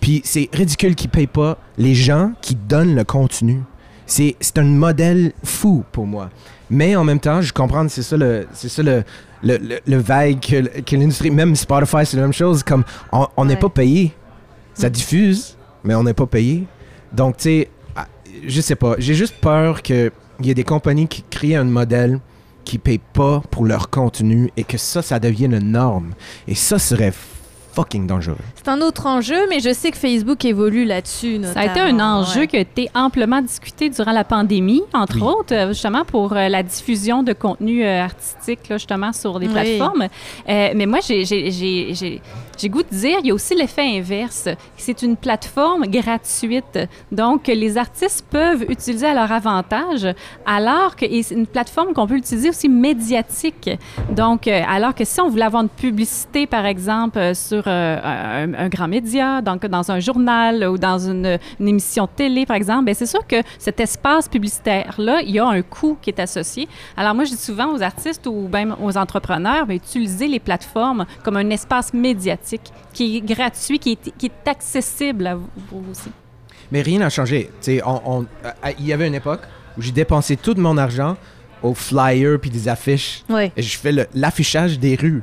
Puis c'est ridicule qu'ils payent pas les gens qui donnent le contenu. C'est c'est un modèle fou pour moi. Mais en même temps, je comprends, c'est ça le, c'est ça le, le, le, le vague que, que l'industrie, même Spotify, c'est la même chose, comme on n'est Ouais. pas payé. Ça diffuse, mais on n'est pas payé. Donc, tu sais, ah, je sais pas. J'ai juste peur qu'il y ait des compagnies qui créent un modèle qui payent pas pour leur contenu et que ça, ça devienne une norme. Et ça serait fucking dangereux. C'est un autre enjeu, mais je sais que Facebook évolue là-dessus. Ça a été un enjeu ouais. qui a été amplement discuté durant la pandémie, entre Oui. autres, euh, justement pour euh, la diffusion de contenu euh, artistique, là, justement, sur les Oui. plateformes. Euh, mais moi, j'ai- goût de dire, il y a aussi l'effet inverse. C'est une plateforme gratuite, donc que les artistes peuvent utiliser à leur avantage, alors que c'est une plateforme qu'on peut utiliser aussi médiatique. Donc, alors que si on voulait avoir une publicité, par exemple, sur euh, un, un grand média, donc dans un journal ou dans une, une émission de télé, par exemple, ben c'est sûr que cet espace publicitaire-là, il y a un coût qui est associé. Alors moi, je dis souvent aux artistes ou même aux entrepreneurs, utilisez les plateformes comme un espace médiatique qui est gratuit, qui est, qui est accessible à vous, vous aussi. Mais rien n'a changé. On- on- euh, il y avait une époque où j'ai dépensé tout mon argent aux flyers puis des affiches. Et je fais l'affichage des rues.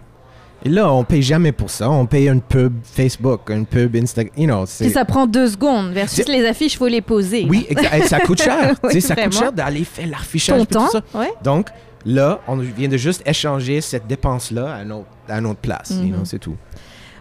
Et là, on paye jamais pour ça. On paye une pub Facebook, une pub Instagram. You know, Puis ça prend deux secondes versus les affiches, il faut les poser. Oui, exa- et ça coûte cher. Oui, ça coûte cher d'aller faire l'affichage Ton tout ça. Ouais. Donc, là, on vient de juste échanger cette dépense-là à, autre place. you Mhm. know, c'est tout.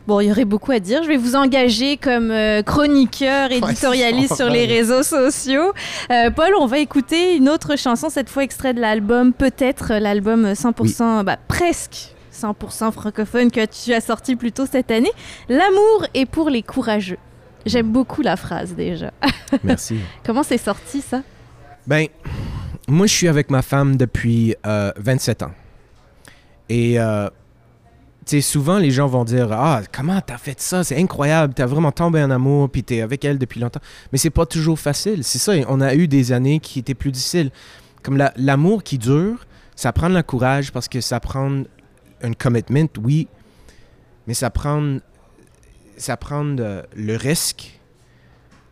Bon, il y aurait beaucoup à dire. Je vais vous engager comme euh, chroniqueur, éditorialiste sur les réseaux sociaux. Euh, Paul, on va écouter une autre chanson, cette fois extrait de l'album, peut-être euh, l'album 100%, bah, presque 100% francophone que tu as sorti plus tôt cette année. L'amour est pour les courageux. J'aime beaucoup la phrase déjà. Merci. Comment c'est sorti ça? Ben, moi, je suis avec ma femme depuis euh, 27 ans. Et, euh, tu sais, souvent, les gens vont dire Ah, comment t'as fait ça? C'est incroyable, t'as vraiment tombé en amour, puis t'es avec elle depuis longtemps. Mais c'est pas toujours facile. C'est ça, on a eu des années qui étaient plus difficiles. Comme la- l'amour qui dure, ça prend le courage parce que ça prend un commitment, oui, mais ça prend, ça prend le risque,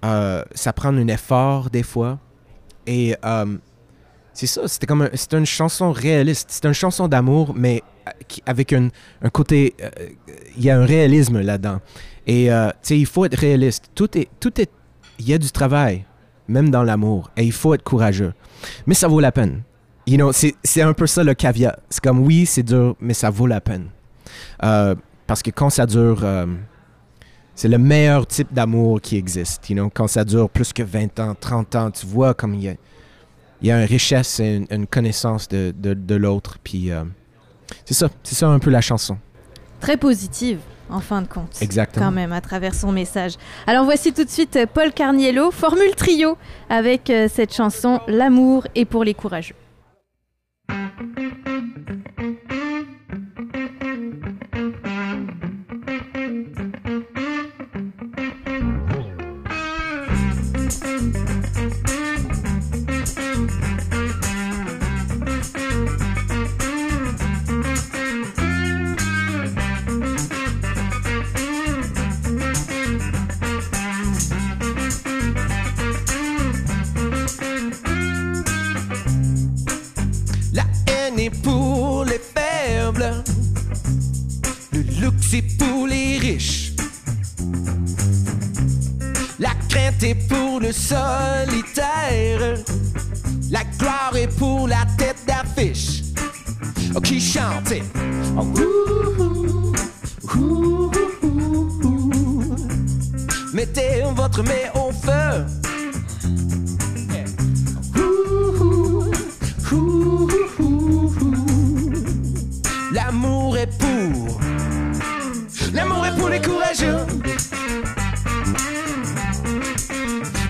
euh, ça prend un effort des fois. Et euh, c'est ça, c'était comme un- une chanson réaliste. C'est une chanson d'amour, mais euh, avec un, un côté. Il y a un réalisme là-dedans. Et tu sais, il faut être réaliste. Tout est. Tout est. Il y a du travail, même dans l'amour. Et il faut être courageux. Mais ça vaut la peine. You know, c'est un peu ça le caveat. C'est comme oui, c'est dur, mais ça vaut la peine. Euh, parce que quand ça dure. euh, c'est le meilleur type d'amour qui existe. You know? Quand ça dure plus que 20 ans, 30 ans, tu vois comme il y a, il y a une richesse et une, une connaissance de, de, de l'autre. Puis euh, c'est ça, c'est ça un peu la chanson. Très positive, en fin de compte. Exactement. quand même à travers son message. Alors voici tout de suite Paul Carniello, Formule Trio, avec cette chanson L'amour est pour les courageux. Le luxe est pour les riches. La crainte est pour le solitaire. La gloire est pour la tête d'affiche. Qui chante. Oh. Mettez votre main au feu. Courageux.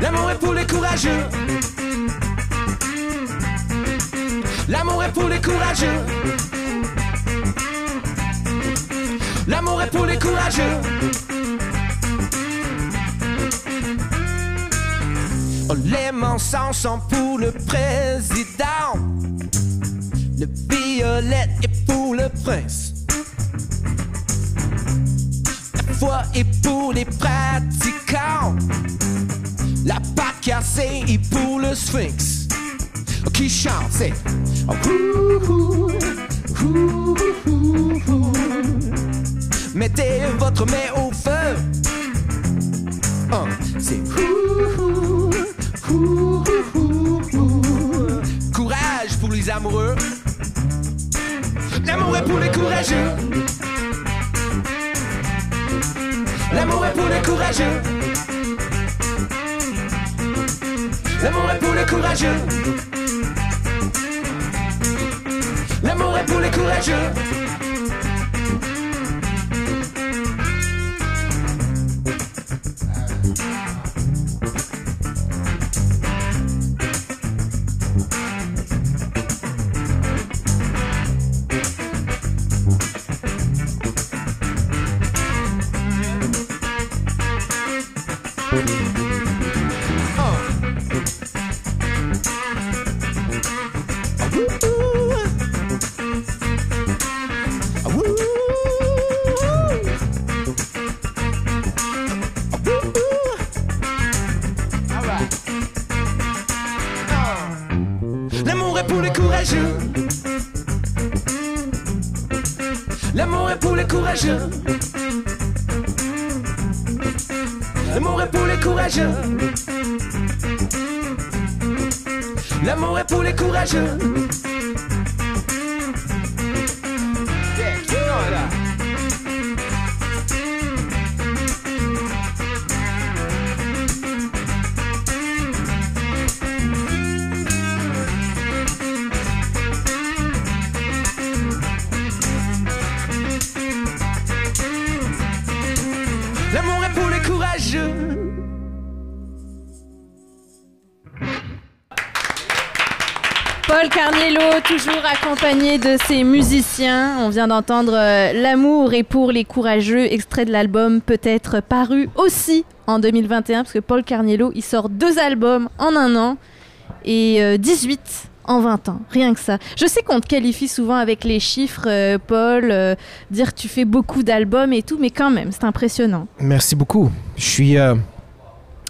L'amour est pour les courageux. L'amour est pour les courageux. L'amour est pour les courageux. Oh, les mensonges sont pour le président. Le violet est pour le prince. Foi est pour les pratiquants. La pâte cassée est pour le sphinx. Qui chante, c'est. oh. Mettez votre main au feu. C'est. Courage pour les amoureux. L'amour est pour les courageux. L'amour est pour les courageux. L'amour est pour les courageux. L'amour est pour les courageux. De ses musiciens. On vient d'entendre euh, L'amour est pour les courageux, extrait de l'album peut-être paru aussi en 2021, parce que Paul Carniello, il sort deux albums en un an et euh, 18 en 20 ans, rien que ça. Je sais qu'on te qualifie souvent avec les chiffres, euh, Paul, euh, dire tu fais beaucoup d'albums et tout, mais quand même, c'est impressionnant. Merci beaucoup. Je suis euh,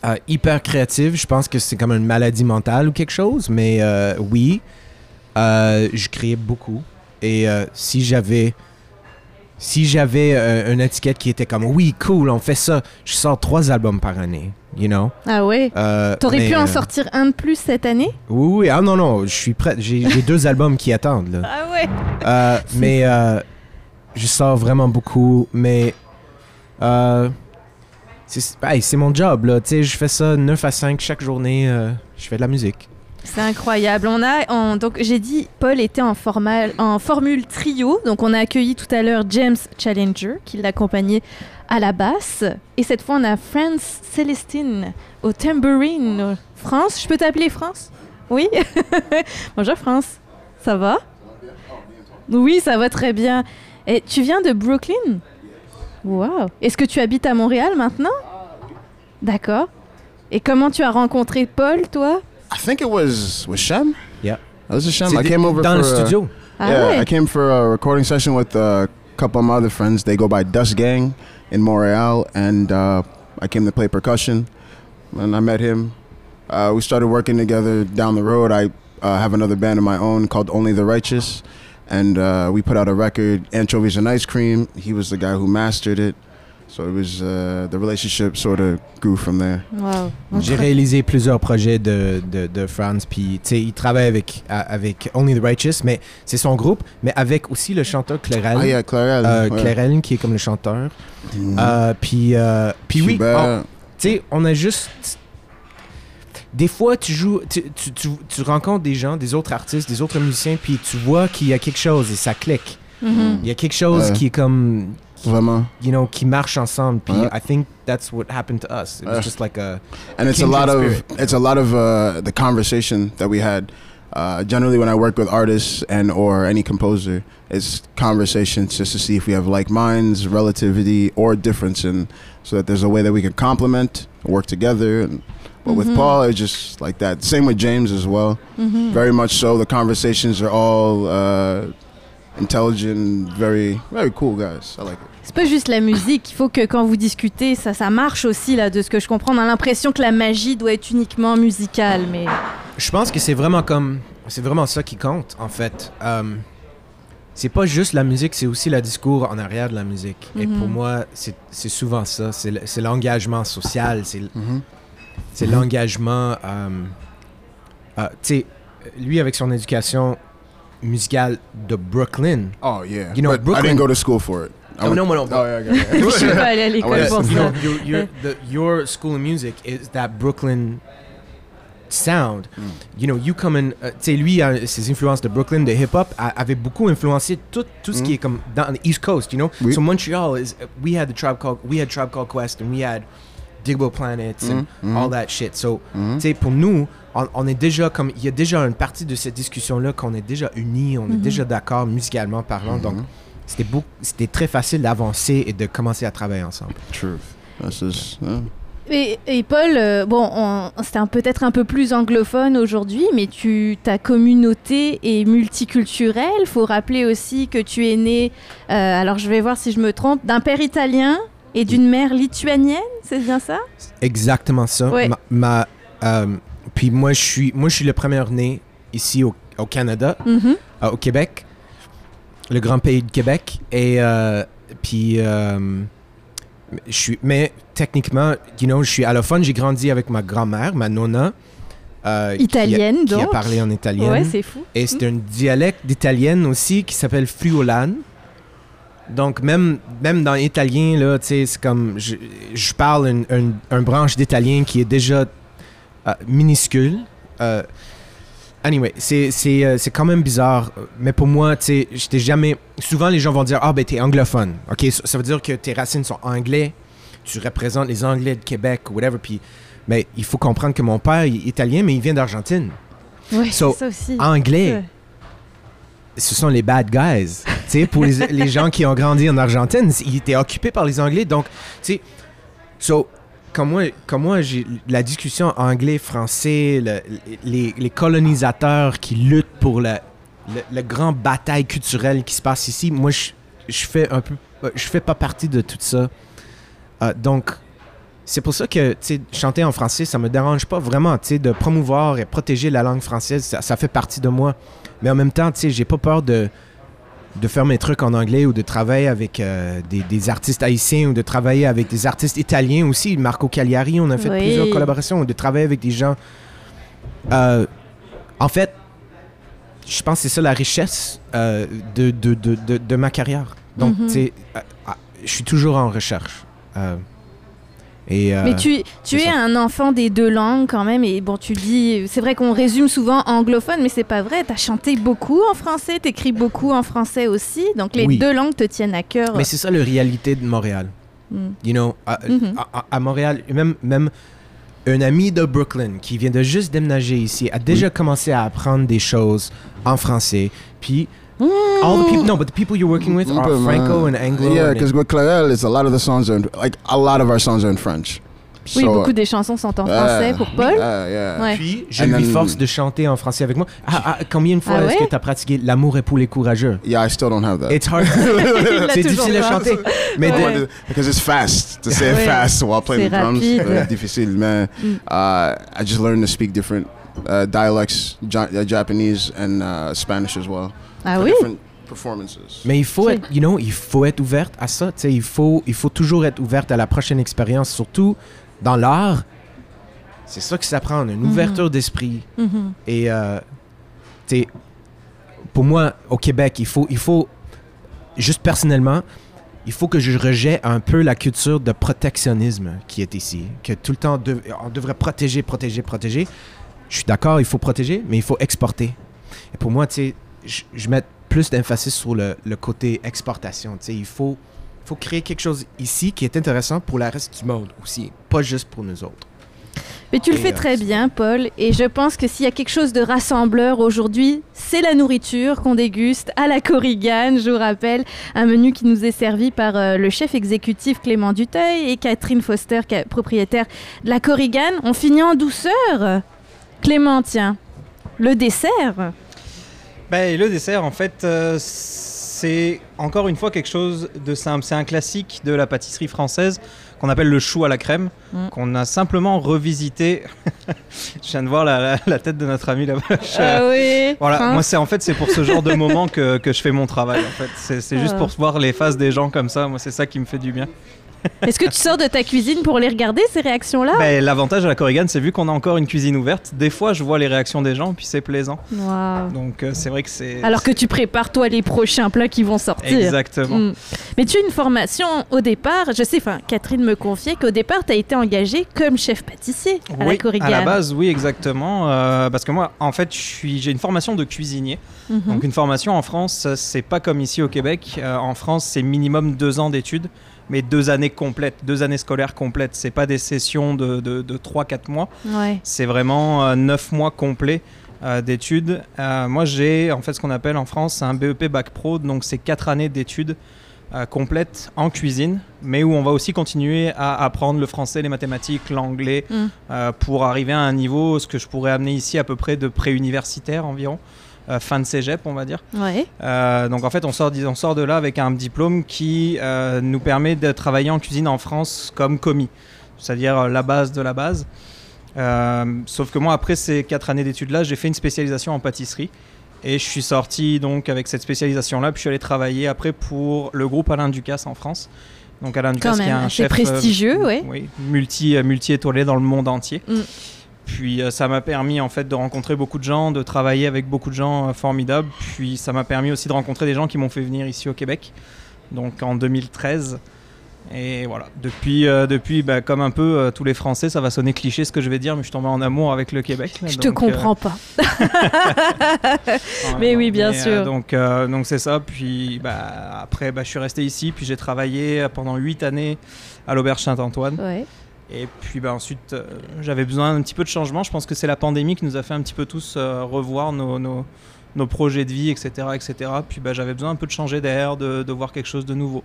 euh, hyper créatif. Je pense que c'est comme une maladie mentale ou quelque chose, mais euh, oui, euh, je crée beaucoup. Et euh, si j'avais si j'avais euh, une étiquette qui était comme oui, cool, on fait ça, je sors trois albums par année, you know? Ah ouais? Euh, T'aurais pu en sortir un de plus cette année? Oui, oui, ah non, non, je suis prêt. J'ai deux albums qui attendent, là. Ah ouais mais je sors vraiment beaucoup, mais c'est hey, mon job là, tu sais, je fais ça 9 à 5 chaque journée, je fais de la musique. C'est incroyable. On a, on- donc j'ai dit, Paul était en formule trio. Donc on a accueilli tout à l'heure James Challenger qui l'accompagnait à la basse. Et cette fois on a France Célestine au tambourine. France, je peux t'appeler France Oui Bonjour France, ça va? Oui, ça va très bien. Et tu viens de Brooklyn? Wow. Est-ce que tu habites à Montréal maintenant? D'accord. Et comment tu as rencontré Paul, toi? I think it was was Shem. Yeah. That was a Shem. C'est I d- came over dans for, uh, studio. Ah yeah, ouais I came for a recording session with a couple of my other friends. They go by Dust Gang in Montreal, and uh, I came to play percussion. And I met him. Uh, we started working together down the road. I uh, have another band of my own called Only the Righteous, and uh, we put out a record, Anchovies and Ice Cream. He was the guy who mastered it. So it was uh, the relationship sort of grew from there. Wow. J'ai réalisé plusieurs projets de, de, de Franz, puis tu sais, il travaille avec, avec Only the Righteous, mais c'est son groupe, mais avec aussi le chanteur Clairel. Ah yeah, Clarel. Euh, ouais. Clairel, qui est comme le chanteur. Mhm. Euh, puis, euh, puis oui, on- tu sais, on a juste. Des fois, tu joues, tu, tu, tu, tu rencontres des gens, des autres artistes, des autres musiciens, puis tu vois qu'il y a quelque chose et ça clique. Mhm. Il y a quelque chose Ouais. qui est comme, Vraiment. you know, qui marche ensemble. Puis Ouais. I think that's what happened to us. It was Ouais. just like a, and it's a kindred lot of spirit. it's a lot of uh, the conversation that we had. Uh, generally, when I work with artists and or any composer, it's conversations just to see if we have like minds, relativity, or difference, and so that there's a way that we can complement, work together. And, but with Mhm. Paul, it's just like that. Same with James as well. Mhm. Very much so. The conversations are all uh, intelligent, very very cool guys. I like it. C'est pas juste la musique, il faut que quand vous discutez, ça, ça marche aussi, là, de ce que je comprends. On a l'impression que la magie doit être uniquement musicale, mais... Je pense que c'est vraiment comme. C'est vraiment ça qui compte, en fait. Euh, c'est pas juste la musique, c'est aussi le discours en arrière de la musique. Et Mhm. pour moi, c'est c'est souvent ça. C'est le- c'est l'engagement social, c'est Mhm. c'est Mhm. l'engagement. euh, euh, tu sais, lui, avec son éducation musicale de Brooklyn. Oh yeah. You know, but I didn't go to school for it. I Oh, no, no, no. Oh yeah, yeah, yeah. Je pas allée à l'école Ouais, pour you ça. know, your, your, the, your school of music is that Brooklyn sound. Mm. You know, you come in. uh, tu sais, lui, euh, ses influences de Brooklyn, de hip hop, a- avaient beaucoup influencé tout, tout ce Mm. qui est comme dans the East Coast. You know, Oui. so Montreal is. uh, We had the tribe called. We had tribe called Quest, and we had Digable Planets and Mhm, all that shit. So, Mhm. tu sais, pour nous, on, on est déjà comme. Il y a déjà une partie de cette discussion-là qu'on est déjà unis, on est Mhm. déjà d'accord musicalement parlant. Donc, Mhm. c'était beaucoup, c'était très facile d'avancer et de commencer à travailler ensemble. Truth. Just. yeah. Et, et Paul, euh, bon, un- peut-être un peu plus anglophone aujourd'hui, mais tu, ta communauté est multiculturelle. faut rappeler aussi que tu es né, euh, alors je vais voir si je me trompe, d'un père italien et d'une mère lituanienne, c'est bien ça? Exactement ça. Ouais. Ma, ma- euh, puis moi, je suis, moi, je suis le premier né ici au, au Canada, Mhm. euh, au Québec, le grand pays de Québec. Et euh, puis, euh, je suis, mais techniquement, you know, je suis allophone. J'ai grandi avec ma grand-mère, ma nonna. euh, qui a- Italienne, qui a, donc. parlé en italien. Ouais, c'est fou. Et c'est un dialecte d'italienne aussi qui s'appelle friulane. Donc, même, même dans l'italien, là, tu sais, c'est comme. Je, je parle une, une- un branche d'italien qui est déjà euh, minuscule. Euh, anyway, c'est c'est, euh, c'est quand même bizarre. Mais pour moi, tu sais, j'étais jamais. Souvent, les gens vont dire Ah, ben, t'es anglophone. OK, ça, veut dire que tes racines sont anglais. Tu représentes les Anglais de Québec ou whatever. Puis, mais il faut comprendre que mon père il est italien, mais il vient d'Argentine. Ouais, So, c'est ça aussi. Anglais ce sont les bad guys. tu sais, pour les, les gens qui ont grandi en Argentine, ils étaient occupés par les Anglais. Donc, tu sais, so, comme moi, la discussion anglais-français, le- les, colonisateurs qui luttent pour la, le, bataille culturelle qui se passe ici, moi, je, fais un peu, je fais pas partie de tout ça. Euh, donc, c'est pour ça que, chanter en français, ça me dérange pas vraiment, de promouvoir et protéger la langue française, ça, fait partie de moi. Mais en même temps, j'ai pas peur de, de faire mes trucs en anglais ou de travailler avec euh, des, des artistes haïtiens ou de travailler avec des artistes italiens aussi. Marco Cagliari, on a fait Oui. plusieurs collaborations ou de travailler avec des gens. Euh, en fait, je pense que c'est ça la richesse euh, de, de, de, de, ma carrière. Donc, tu sais, euh, euh, je suis toujours en recherche. Euh, et, euh, Mais tu, tu es ça. un enfant des deux langues quand même, et bon, tu dis, c'est vrai qu'on résume souvent anglophone, mais c'est pas vrai. Tu as chanté beaucoup en français, t'écris beaucoup en français aussi, donc les Oui. deux langues te tiennent à cœur. Mais c'est ça la réalité de Montréal. Mm. You know, à, Mhm. à- à- à Montréal, même, même un ami de Brooklyn qui vient de juste déménager ici a déjà commencé à apprendre des choses en français. Puis, all the people, no, but the people you're working with are But, man, Franco and Anglo. Yeah, because with Clarel, it's a lot of the songs are in, like a lot of our songs are in French. Oui, So, beaucoup des chansons sont en yeah, français pour Paul. Yeah, yeah. Ouais. Puis, je And lui then- force de chanter en français avec moi. Ah, ah, combien de fois Ah est-ce ouais? que tu as pratiqué L'amour est pour les courageux? Yeah, I still don't have that. It's hard. C'est difficile à pas. chanter. Mais de- to- because it's fast to say it Ouais. fast while playing the C'est drums. rapide. Uh, difficile, man. Mm. Uh, I just learned to speak different uh, dialects, ja- uh, Japanese and uh, Spanish as well. Ah oui? Different performances. Mais il faut être, you know, il faut être ouverte à ça. tu sais, Il faut, il faut toujours être ouverte à la prochaine expérience, surtout dans l'art. C'est ça que ça prend, une ouverture d'esprit. Mhm. Et euh, tu sais, pour moi, au Québec, il faut, il faut, juste personnellement, il faut que je rejette un peu la culture de protectionnisme qui est ici. Que tout le temps, on devrait protéger, protéger, protéger. Je suis d'accord, il faut protéger, mais il faut exporter. Et pour moi, tu sais, je, je mets plus d'emphasis sur le, le côté exportation. Tu sais, il faut, faut créer quelque chose ici qui est intéressant pour le reste du monde aussi, pas juste pour nous autres. Mais tu le fais euh, très bien, Paul, et je pense que s'il y a quelque chose de rassembleur aujourd'hui, c'est la nourriture qu'on déguste à la Corrigane. Je vous rappelle, un menu qui nous est servi par euh, le chef exécutif Clément Duteuil et Catherine Foster, propriétaire de la Corrigane. On finit en douceur. Clément, tiens, le dessert. Ben, et le dessert, en fait, euh, c'est encore une fois quelque chose de simple. C'est un classique de la pâtisserie française qu'on appelle le chou à la crème, Mm. qu'on a simplement revisité. Je viens de voir la, la- la tête de notre ami là-bas. Ah oui. Voilà, Hein moi c'est en fait c'est pour ce genre de moment que, que je fais mon travail. En fait, c'est juste Ah. pour voir les faces des gens comme ça. Moi c'est ça qui me fait du bien. Est-ce que tu sors de ta cuisine pour les regarder, ces réactions-là? Ben, L'avantage à la Corrigan, c'est vu qu'on a encore une cuisine ouverte. Des fois, je vois les réactions des gens, puis c'est plaisant. Donc euh, c'est vrai que c'est Alors que tu prépares, toi, les prochains plats qui vont sortir. exactement. Mm. Mais tu as une formation au départ, je sais, enfin, Catherine me confiait qu'au départ, tu as été engagée comme chef pâtissier à la Oui, Corrigane. à la base, oui, exactement. euh, parce que moi, en fait, j'ai une formation de cuisinier. Mhm. Donc une formation en France, c'est pas comme ici au Québec. Euh, en France, c'est minimum deux ans d'études, mais deux années complètes, deux années scolaires complètes. C'est pas des sessions de, de, de 3-4 mois. Ouais. C'est vraiment euh, neuf mois complets euh, d'études. Euh, moi, j'ai en fait ce qu'on appelle en France un BEP Bac Pro, donc c'est quatre années d'études euh, complètes en cuisine, mais où on va aussi continuer à apprendre le français, les mathématiques, l'anglais, Mm. euh, pour arriver à un niveau, ce que je pourrais amener ici à peu près de pré-universitaire environ, euh, fin de cégep, on va dire. Ouais. Euh, donc en fait, on sort, on sort de là avec un diplôme qui euh, nous permet de travailler en cuisine en France comme commis, c'est-à-dire euh, la base de la base. Euh, sauf que moi, après ces quatre années d'études-là, j'ai fait une spécialisation en pâtisserie. Et je suis sorti donc avec cette spécialisation-là, puis je suis allé travailler après pour le groupe Alain Ducasse en France. Donc Alain Ducasse qui est un chef euh, prestigieux, ouais. oui, multi euh, multi étoilé dans le monde entier. Mm. Puis euh, ça m'a permis en fait de rencontrer beaucoup de gens, de travailler avec beaucoup de gens euh, formidables. Puis ça m'a permis aussi de rencontrer des gens qui m'ont fait venir ici au Québec. Donc en 2013. Et voilà, depuis, euh, depuis bah, comme un peu euh, tous les Français, ça va sonner cliché ce que je vais dire, mais je suis tombé en amour avec le Québec. là. Je te Donc, euh, comprends pas. Mais oui, bien sûr. donc donc c'est ça. Puis bah, après, bah, je suis resté ici. Puis j'ai travaillé pendant 8 années à l'Auberge Saint-Antoine. Ouais. Et puis bah, ensuite, euh, j'avais besoin d'un petit peu de changement. Je pense que c'est la pandémie qui nous a fait un petit peu tous euh, revoir nos, nos, projets de vie, etc. etc. Puis bah, j'avais besoin un peu de changer d'air, de, voir quelque chose de nouveau.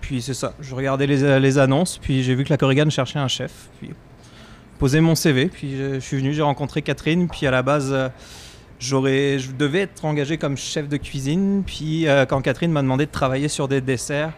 Puis c'est ça, je regardais les, les annonces, puis j'ai vu que la Corrigan cherchait un chef. Puis posé mon CV, puis je, suis venu, j'ai rencontré Catherine, puis à la base, euh, j'aurais, je devais être engagé comme chef de cuisine. Puis euh, quand Catherine m'a demandé de travailler sur des desserts,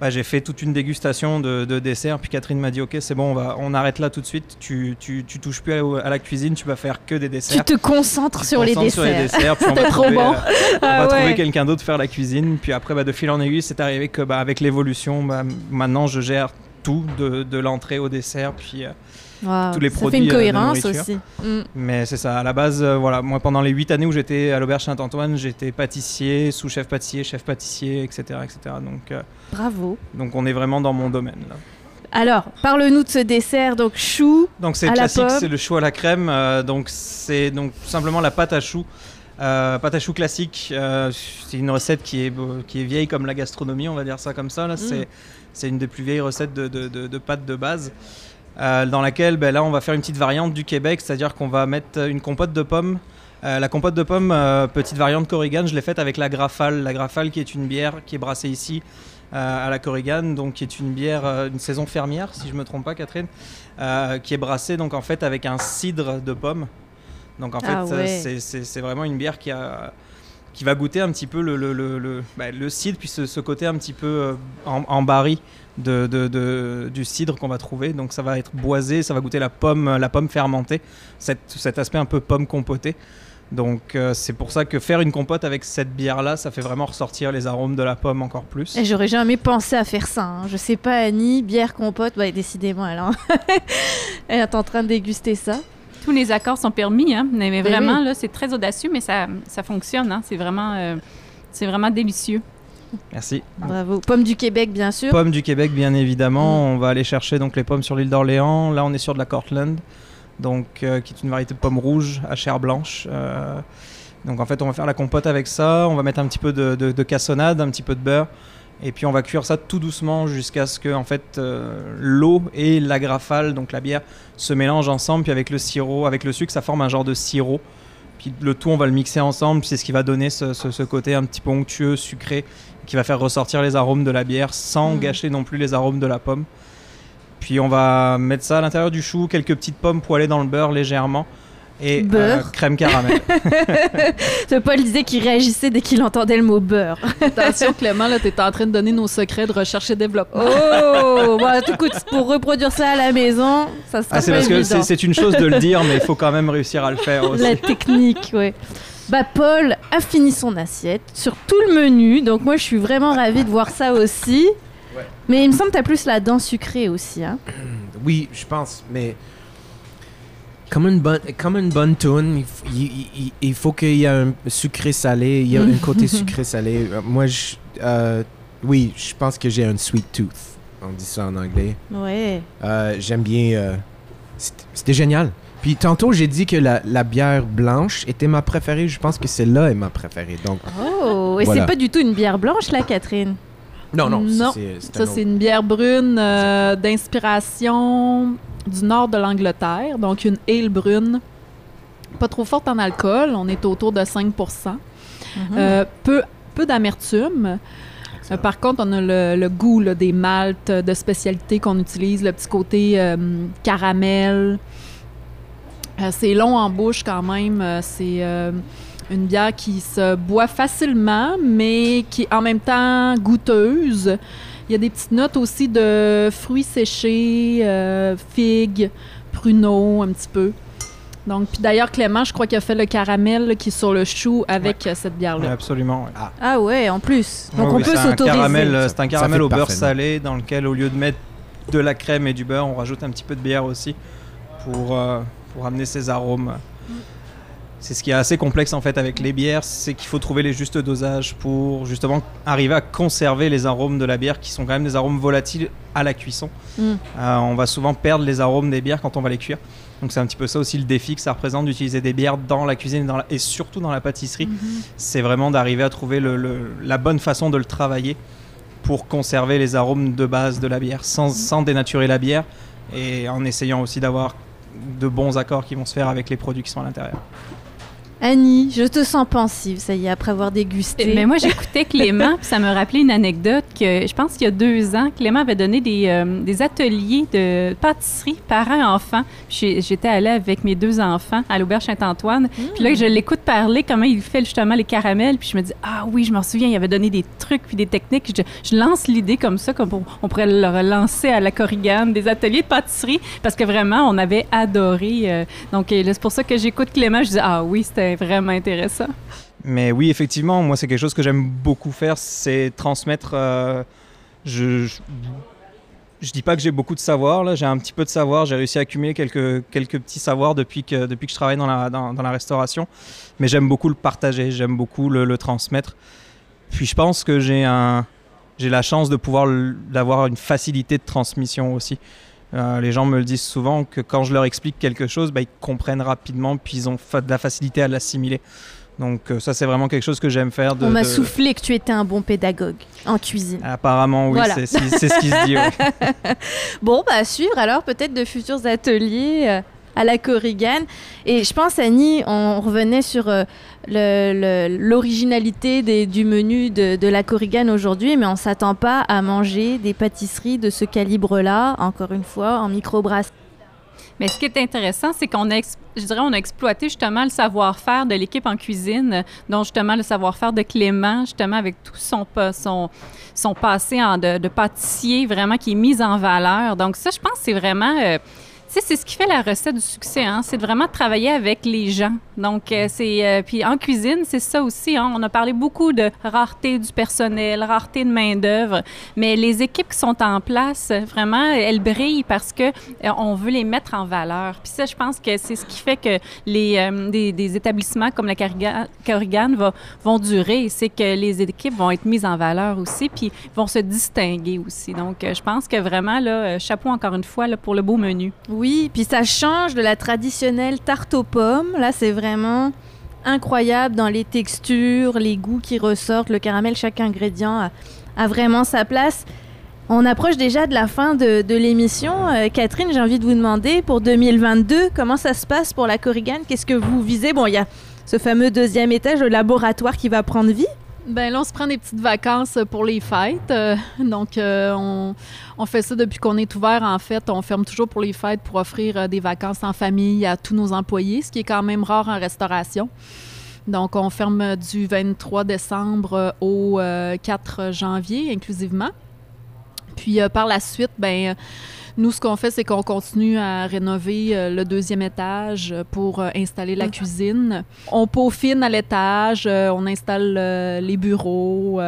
bah, j'ai fait toute une dégustation de, de desserts. Puis Catherine m'a dit Ok, c'est bon, on, va, on arrête là tout de suite. Tu, tu, tu touches plus à la, à la cuisine, tu vas faire que des Tu desserts. te concentres Tu te sur, les concentres sur les desserts. puis on va trop trouver, bon. euh, on Ah va ouais. trouver quelqu'un d'autre faire la cuisine. Puis après, bah, de fil en aiguille, c'est arrivé que bah, avec l'évolution, bah, maintenant je gère tout, de, de l'entrée au dessert. Puis, euh, Tous les ça produits, fait une euh, de cohérence aussi. Mm. mais c'est ça, à la base, euh, voilà, moi pendant les 8 années où j'étais à l'Auberge Saint-Antoine, j'étais pâtissier, sous-chef pâtissier, chef pâtissier, etc. etc. Donc, euh, Bravo. donc on est vraiment dans mon domaine. Là. Alors, parle-nous de ce dessert, donc chou. Donc c'est classique, c'est le chou à la crème. euh, donc c'est donc tout simplement la pâte à choux. Euh, pâte à choux classique, euh, c'est une recette qui est, qui est vieille comme la gastronomie, on va dire ça comme ça. Là. C'est, c'est une des plus vieilles recettes de, de, de, de pâte de base. Euh, dans laquelle ben, là on va faire une petite variante du Québec, c'est-à-dire qu'on va mettre une compote de pommes. Euh, la compote de pommes, euh, petite variante Corrigan, je l'ai faite avec la Grafale. La Grafale qui est une bière qui est brassée ici à la Corrigan, donc qui est une bière, une saison fermière si je me trompe pas Catherine, qui est brassée donc en fait avec un cidre de pommes. Donc en fait Ah ouais. c'est- vraiment une bière qui a qui va goûter un petit peu le, le, le, le, bah, le cidre, puis ce, ce côté un petit peu euh, en, en baril de, de- de- du cidre qu'on va trouver. Donc ça va être boisé, ça va goûter la pomme, la pomme fermentée, cet, cet aspect un peu pomme compotée. Donc euh, c'est pour ça que faire une compote avec cette bière-là, ça fait vraiment ressortir les arômes de la pomme encore plus. Et J'aurais jamais pensé à faire ça. hein. Je sais pas, Annie, bière, compote. Ouais, décidément, alors. Elle est en train de déguster ça. Tous les accords sont permis, hein? mais, mais vraiment, là, c'est très audacieux, mais ça, ça fonctionne. Hein? C'est vraiment, euh, c'est vraiment délicieux. Merci. Bravo. Pomme du Québec, bien sûr. Pommes du Québec, bien évidemment. On va aller chercher donc les pommes sur l'île d'Orléans. Là, on est sur de la Cortland, donc euh, qui est une variété de pommes rouges à chair blanche. Euh, Donc en fait, on va faire la compote avec ça, on va mettre un petit peu de, de- de cassonade, un petit peu de beurre, et puis on va cuire ça tout doucement jusqu'à ce que en fait euh, l'eau et l'agrafale, donc la bière, se mélangent ensemble. Puis avec le sirop, avec le sucre, ça forme un genre de sirop. Puis le tout, on va le mixer ensemble. C'est ce qui va donner ce, ce- ce côté un petit peu onctueux, sucré, qui va faire ressortir les arômes de la bière sans Mm. gâcher non plus les arômes de la pomme. Puis on va mettre ça à l'intérieur du chou, quelques petites pommes poêlées dans le beurre légèrement. Et euh, Beurre. crème caramel. Ce Paul disait qu'il réagissait dès qu'il entendait le mot beurre. Attention, Clément, là, t'es en train de donner nos secrets de recherche et développement. Oh, bon, écoute, pour reproduire ça à la maison, ça sera Ah, c'est parce évident. c'est c'est une chose de le dire, mais il faut quand même réussir à le faire aussi. La technique, ouais. Bah Paul a fini son assiette sur tout le menu, donc moi je suis vraiment ravie de voir ça aussi. Ouais. Mais il me semble que t'as plus la dent sucrée aussi, hein. Oui, je pense, mais comme une bonne, comme une bonne tune, il, faut qu'il y ait un sucré salé, il y a un côté sucré salé. Euh, Moi, je, euh, oui, je pense que j'ai un sweet tooth. On dit ça en anglais. Ouais. Euh, J'aime bien. euh, C'était génial. Puis tantôt, j'ai dit que la, la bière blanche était ma préférée. Je pense que celle-là est ma préférée. Donc, Oh, et Voilà. c'est pas du tout une bière blanche là, Catherine? non, non, Non, c'est- c'est Ça, un c'est une bière brune euh, d'inspiration du nord de l'Angleterre, donc une ale brune. Pas trop forte en alcool, on est autour de 5 Euh, peu peu d'amertume. Euh, par contre, on a le, le goût là, des maltes de spécialité qu'on utilise, le petit côté euh, caramel. Euh, c'est long en bouche quand même. Euh, c'est euh, une bière qui se boit facilement, mais qui est en même temps goûteuse. Il y a des petites notes aussi de fruits séchés, euh, figues, pruneaux, un petit peu. Donc, puis d'ailleurs, Clément, je crois qu'il a fait le caramel là, qui est sur le chou avec cette Ouais, bière-là. absolument. ouais. Ah ouais, en plus. Donc Ouais, on oui, peut c'est un s'autoriser. C'est un caramel au beurre salé dans lequel, au lieu de mettre de la crème et du beurre, on rajoute un petit peu de bière aussi pour, euh, pour amener ces arômes. C'est ce qui est assez complexe en fait avec les bières, c'est qu'il faut trouver les justes dosages pour justement arriver à conserver les arômes de la bière qui sont quand même des arômes volatiles à la cuisson. Mm. Euh, on va souvent perdre les arômes des bières quand on va les cuire. Donc c'est un petit peu ça aussi le défi que ça représente d'utiliser des bières dans la cuisine et, dans la- et surtout dans la pâtisserie. C'est vraiment d'arriver à trouver le- le- la bonne façon de le travailler pour conserver les arômes de base de la bière sans, sans dénaturer la bière et en essayant aussi d'avoir de bons accords qui vont se faire avec les produits qui sont à l'intérieur. Annie, je te sens pensive, ça y est, après avoir dégusté. Mais moi, j'écoutais Clément, puis ça me rappelait une anecdote que je pense qu'il y a deux ans, Clément avait donné des, euh, des ateliers de pâtisserie parents-enfants. J'étais allée avec mes deux enfants à l'Auberge Saint-Antoine. Puis là, je l'écoute parler comment il fait justement les caramels. Puis je me dis, ah oui, je m'en souviens, il avait donné des trucs puis des techniques. Je, je lance l'idée comme ça, comme on, on pourrait le relancer à la Corrigane, des ateliers de pâtisserie, parce que vraiment, on avait adoré. euh, donc, euh, c'est pour ça que j'écoute Clément. Je dis, ah oui, c'était vraiment intéressant. Mais oui, effectivement, moi c'est quelque chose que j'aime beaucoup faire, c'est transmettre. euh, je, je, dis pas que j'ai beaucoup de savoir, là, j'ai un petit peu de savoir, j'ai réussi à accumuler quelques, quelques petits savoirs depuis que, depuis que je travaille dans la, dans, la restauration, mais j'aime beaucoup le partager, j'aime beaucoup le, le transmettre. Puis je pense que j'ai un, j'ai la chance de pouvoir d'avoir une facilité de transmission aussi. Euh, les gens me le disent souvent que quand je leur explique quelque chose, bah, ils comprennent rapidement, puis ils ont de la facilité à l'assimiler. Donc euh, ça c'est vraiment quelque chose que j'aime faire. De, On m'a de- soufflé que tu étais un bon pédagogue en cuisine. Apparemment oui, Voilà. c'est ce qui se dit. ouais. Bon, bah à suivre alors peut-être de futurs ateliers euh, à la Corrigan. Et je pense, Annie, on revenait sur euh, l'originalité du menu de, la Corrigan aujourd'hui, mais on s'attend pas à manger des pâtisseries de ce calibre-là, encore une fois, en microbrasserie. Mais ce qui est intéressant, c'est qu'on a, a exploité justement le savoir-faire de l'équipe en cuisine, dont justement le savoir-faire de Clément, justement avec tout son, son, son passé en de, pâtissier, vraiment qui est mis en valeur. Donc ça, je pense, c'est vraiment... euh, c'est ce qui fait la recette du succès, hein? c'est de vraiment travailler avec les gens. Donc, euh, c'est euh, puis en cuisine, c'est ça aussi. hein. On a parlé beaucoup de rareté du personnel, rareté de main d'œuvre, mais les équipes qui sont en place, vraiment, elles brillent parce que euh, on veut les mettre en valeur. Puis ça, je pense que c'est ce qui fait que les des, établissements comme la Corrigan vont durer, c'est que les équipes vont être mises en valeur aussi, puis vont se distinguer aussi. Donc, je pense que vraiment là, chapeau encore une fois pour le beau menu. Puis ça change de la traditionnelle tarte aux pommes. Là, c'est vraiment incroyable dans les textures, les goûts qui ressortent, le caramel, chaque ingrédient a, vraiment sa place. On approche déjà de la fin de, de l'émission. Euh, Catherine, j'ai envie de vous demander pour 2022, comment ça se passe pour la Corrigan Qu'est-ce que vous visez? Bon, il y a ce fameux deuxième étage, le laboratoire qui va prendre vie. Ben là, on se prend des petites vacances pour les fêtes. Euh, donc, euh, on, on fait ça depuis qu'on est ouvert. En fait, on ferme toujours pour les fêtes pour offrir euh, des vacances en famille à tous nos employés, ce qui est quand même rare en restauration. Donc, on ferme du 23 décembre euh, au euh, 4 janvier inclusivement. Puis, euh, par la suite, ben, euh, nous, ce qu'on fait, c'est qu'on continue à rénover euh, le deuxième étage euh, pour euh, installer la cuisine. On peaufine à l'étage, on installe les bureaux,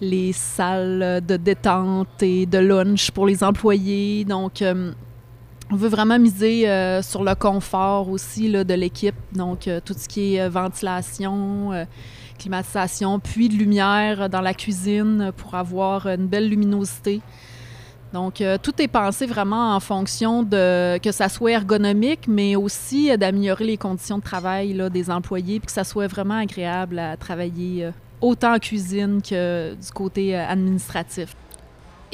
les salles de détente et de lunch pour les employés. Donc, euh, on veut vraiment miser euh, sur le confort aussi là, de l'équipe. Donc, euh, tout ce qui est ventilation, climatisation, puis de lumière dans la cuisine pour avoir une belle luminosité. Donc, euh, tout est pensé vraiment en fonction de que ça soit ergonomique, mais aussi euh, d'améliorer les conditions de travail des employés, puis que ça soit vraiment agréable à travailler euh, autant en cuisine que du côté administratif.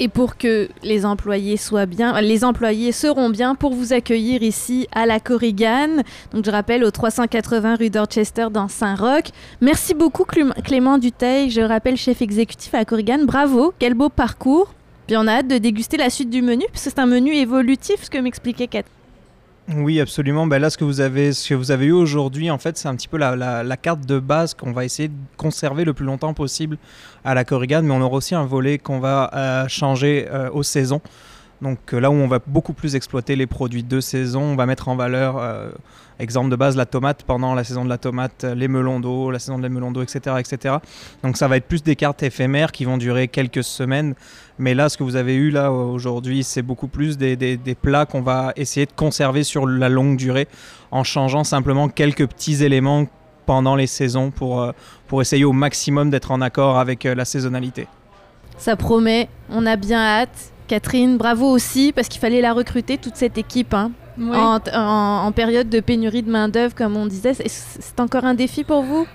Et pour que les employés soient bien, les employés seront bien pour vous accueillir ici à la Corrigan. Donc je rappelle au 380 rue Dorchester dans Saint-Roch. Merci beaucoup Clément Duteil, je rappelle chef exécutif à la Corrigan. Bravo, quel beau parcours. Puis on a hâte de déguster la suite du menu, puisque c'est un menu évolutif, ce que m'expliquait Kat. Oui, absolument. Ben là, ce que vous avez, ce que vous avez eu aujourd'hui, en fait, c'est un petit peu la, carte de base qu'on va essayer de conserver le plus longtemps possible à la Corrigan, mais on aura aussi un volet qu'on va euh, changer euh, aux saisons. Donc euh, là où on va beaucoup plus exploiter les produits de saison, on va mettre en valeur, euh, exemple de base, la tomate pendant la saison de la tomate, euh, les melons d'eau, la saison des melons d'eau, etc., etc. Donc ça va être plus des cartes éphémères qui vont durer quelques semaines. Mais là, ce que vous avez eu là aujourd'hui, c'est beaucoup plus des, plats qu'on va essayer de conserver sur la longue durée en changeant simplement quelques petits éléments pendant les saisons pour, pour essayer au maximum d'être en accord avec la saisonnalité. Ça promet, on a bien hâte. Catherine, bravo aussi, parce qu'il fallait la recruter, toute cette équipe. hein. Oui. En, en- en période de pénurie de main-d'œuvre, comme on disait, c'est- encore un défi pour vous?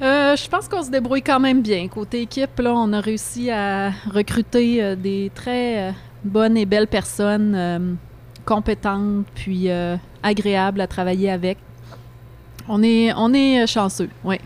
Euh, je pense qu'on se débrouille quand même bien. Côté équipe, là, on a réussi à recruter euh, des très euh, bonnes et belles personnes compétentes puis agréables à travailler avec. On est, on est chanceux, oui.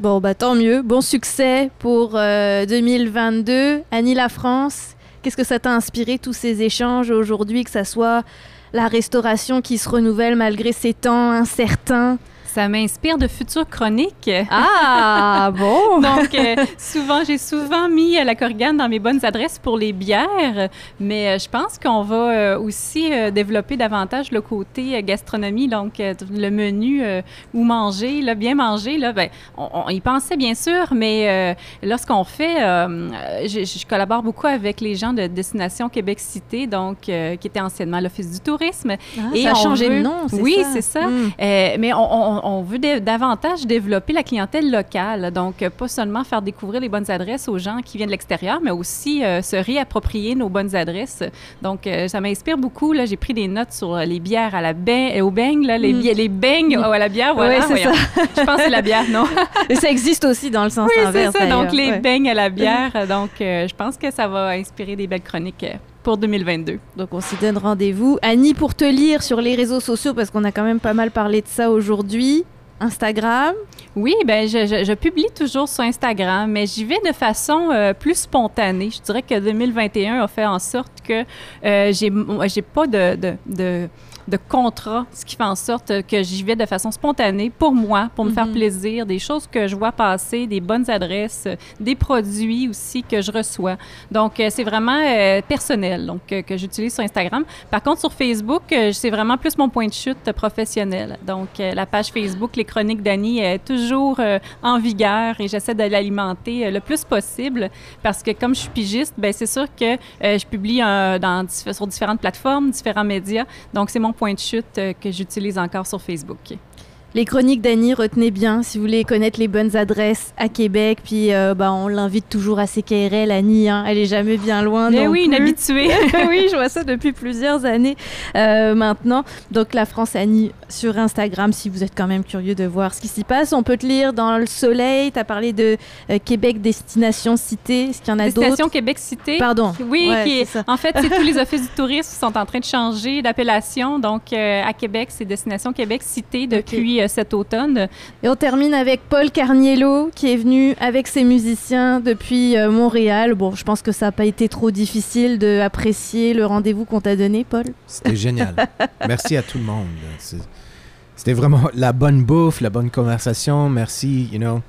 Bon, bah tant mieux. Bon succès pour euh, 2022. Annie La France, qu'est-ce que ça t'a inspiré, tous ces échanges aujourd'hui, que ça soit la restauration qui se renouvelle malgré ces temps incertains? Ça m'inspire de futures chroniques. Ah, bon? Donc, euh, souvent, j'ai souvent mis euh, la Corrigan dans mes bonnes adresses pour les bières, mais euh, je pense qu'on va aussi développer davantage le côté gastronomie, donc le menu où manger, là, bien manger. Là, ben, on, on y pensait bien sûr, mais lorsqu'on fait, je, je collabore beaucoup avec les gens de Destination Québec Cité, donc qui était anciennement l'Office du tourisme. Et ça a changé veut- de nom, c'est Oui, ça? c'est ça. Mm. Euh, mais on, on- on veut davantage développer la clientèle locale. Donc, euh, pas seulement faire découvrir les bonnes adresses aux gens qui viennent de l'extérieur, mais aussi euh, se réapproprier nos bonnes adresses. Donc, euh, ça m'inspire beaucoup. Là, j'ai pris des notes sur les bières à la bain, au beigne, là, les, Mm. bi- les beignes à la bière. Voilà, Ouais, c'est voyons. Je pense que c'est la bière, non? Et ça existe aussi dans le sens oui, c'est ça. Donc, les Ouais. beignes à la bière. Donc, euh, je pense que ça va inspirer des belles chroniques pour 2022. Donc on s'y donne rendez-vous. Annie, pour te lire sur les réseaux sociaux, parce qu'on a quand même pas mal parlé de ça aujourd'hui. Instagram? Oui, ben je, je- je publie toujours sur Instagram, mais j'y vais de façon euh, plus spontanée. Je dirais que 2021 a fait en sorte que euh, j'ai pas de, de, de, de contrat, ce qui fait en sorte que j'y vais de façon spontanée pour moi, pour me faire Mhm. plaisir, des choses que je vois passer, des bonnes adresses, des produits aussi que je reçois. Donc, euh, c'est vraiment euh, personnel donc, euh, que j'utilise sur Instagram. Par contre, sur Facebook, c'est vraiment plus mon point de chute professionnel. Donc, la page Facebook, les chroniques d'Annie, est toujours euh, en vigueur et j'essaie de l'alimenter le plus possible parce que comme je suis pigiste, ben c'est sûr que euh, je publie dans, sur différentes plateformes, différents médias. Donc, c'est mon point de euh, que j'utilise encore sur Facebook. Les chroniques d'Annie, retenez bien si vous voulez connaître les bonnes adresses à Québec. Puis euh, bah, on l'invite toujours à CKRL, Annie. hein. Elle est jamais bien loin. Eh non oui, une plus. habituée. oui, je vois ça depuis plusieurs années euh, maintenant. Donc la France Annie sur Instagram, si vous êtes quand même curieux de voir ce qui s'y passe. On peut te lire dans Le Soleil. Tu as parlé de euh, Québec Destination Cité. Est-ce qu'il y en a Destination d'autres? Québec Cité. Pardon. Oui, Ouais, qui est- c'est ça. en fait, c'est tous les offices du tourisme qui sont en train de changer d'appellation. Donc, à Québec, c'est Destination Québec Cité depuis cet automne. Et on termine avec Paul Carniello qui est venu avec ses musiciens depuis euh, Montréal. Bon, je pense que ça n'a pas été trop difficile d'apprécier le rendez-vous qu'on t'a donné, Paul. C'était génial. Merci à tout le monde. C'était vraiment la bonne bouffe, la bonne conversation. Merci, you know.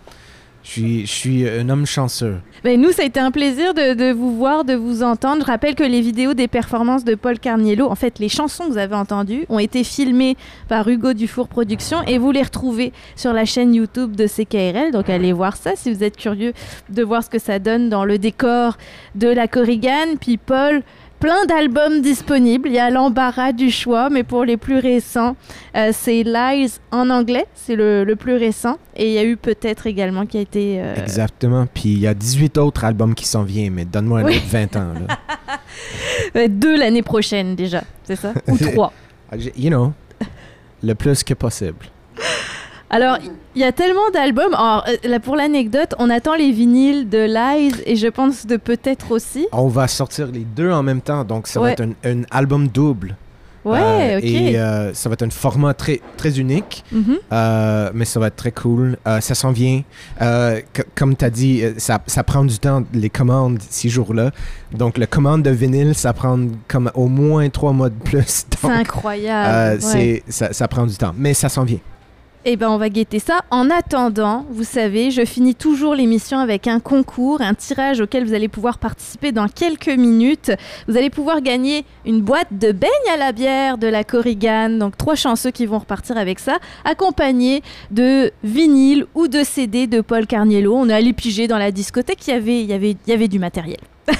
Je suis, un homme chanceux. Ben, nous, ça a été un plaisir de, vous voir, de vous entendre. Je rappelle que les vidéos des performances de Paul Carniello, en fait, les chansons que vous avez entendues, ont été filmées par Hugo Dufour Productions et vous les retrouvez sur la chaîne YouTube de CKRL. Donc, allez voir ça si vous êtes curieux de voir ce que ça donne dans le décor de la Corrigan. Puis, Paul, plein d'albums disponibles. Il y a l'embarras du choix, mais pour les plus récents, euh, c'est Lies en anglais, c'est le, le plus récent. Et il y a eu peut-être également qui a été. euh, Exactement. Puis il y a 18 autres albums qui s'en viennent, mais donne-moi un Oui. autre 20 ans. Là. deux l'année prochaine déjà, c'est ça? Ou trois. Ah, You know, le plus que possible. Alors, il y a tellement d'albums. Alors, euh, là, pour l'anecdote, on attend les vinyles de Lies et je pense de peut-être aussi. On va sortir les deux en même temps, donc ça va être un, un album double. Ouais, Euh, ok. Et euh, ça va être un format très, très unique. Mhm. Euh, mais ça va être très cool. Ça s'en vient. Comme tu as dit, ça, ça prend du temps, les commandes, ces jours-là. Donc, la commande de vinyle, ça prend comme au moins trois mois de plus. C'est incroyable. ouais. c'est- ça, ça prend du temps. Mais ça s'en vient. Eh ben, on va guetter ça. En attendant, vous savez, je finis toujours l'émission avec un concours, un tirage auquel vous allez pouvoir participer dans quelques minutes. Vous allez pouvoir gagner une boîte de beignes à la bière de la Corrigan. Donc, trois chanceux qui vont repartir avec ça, accompagnés de vinyle ou de CD de Paul Carniello. On est allé piger dans la discothèque, il y avait, y avait, y avait du matériel.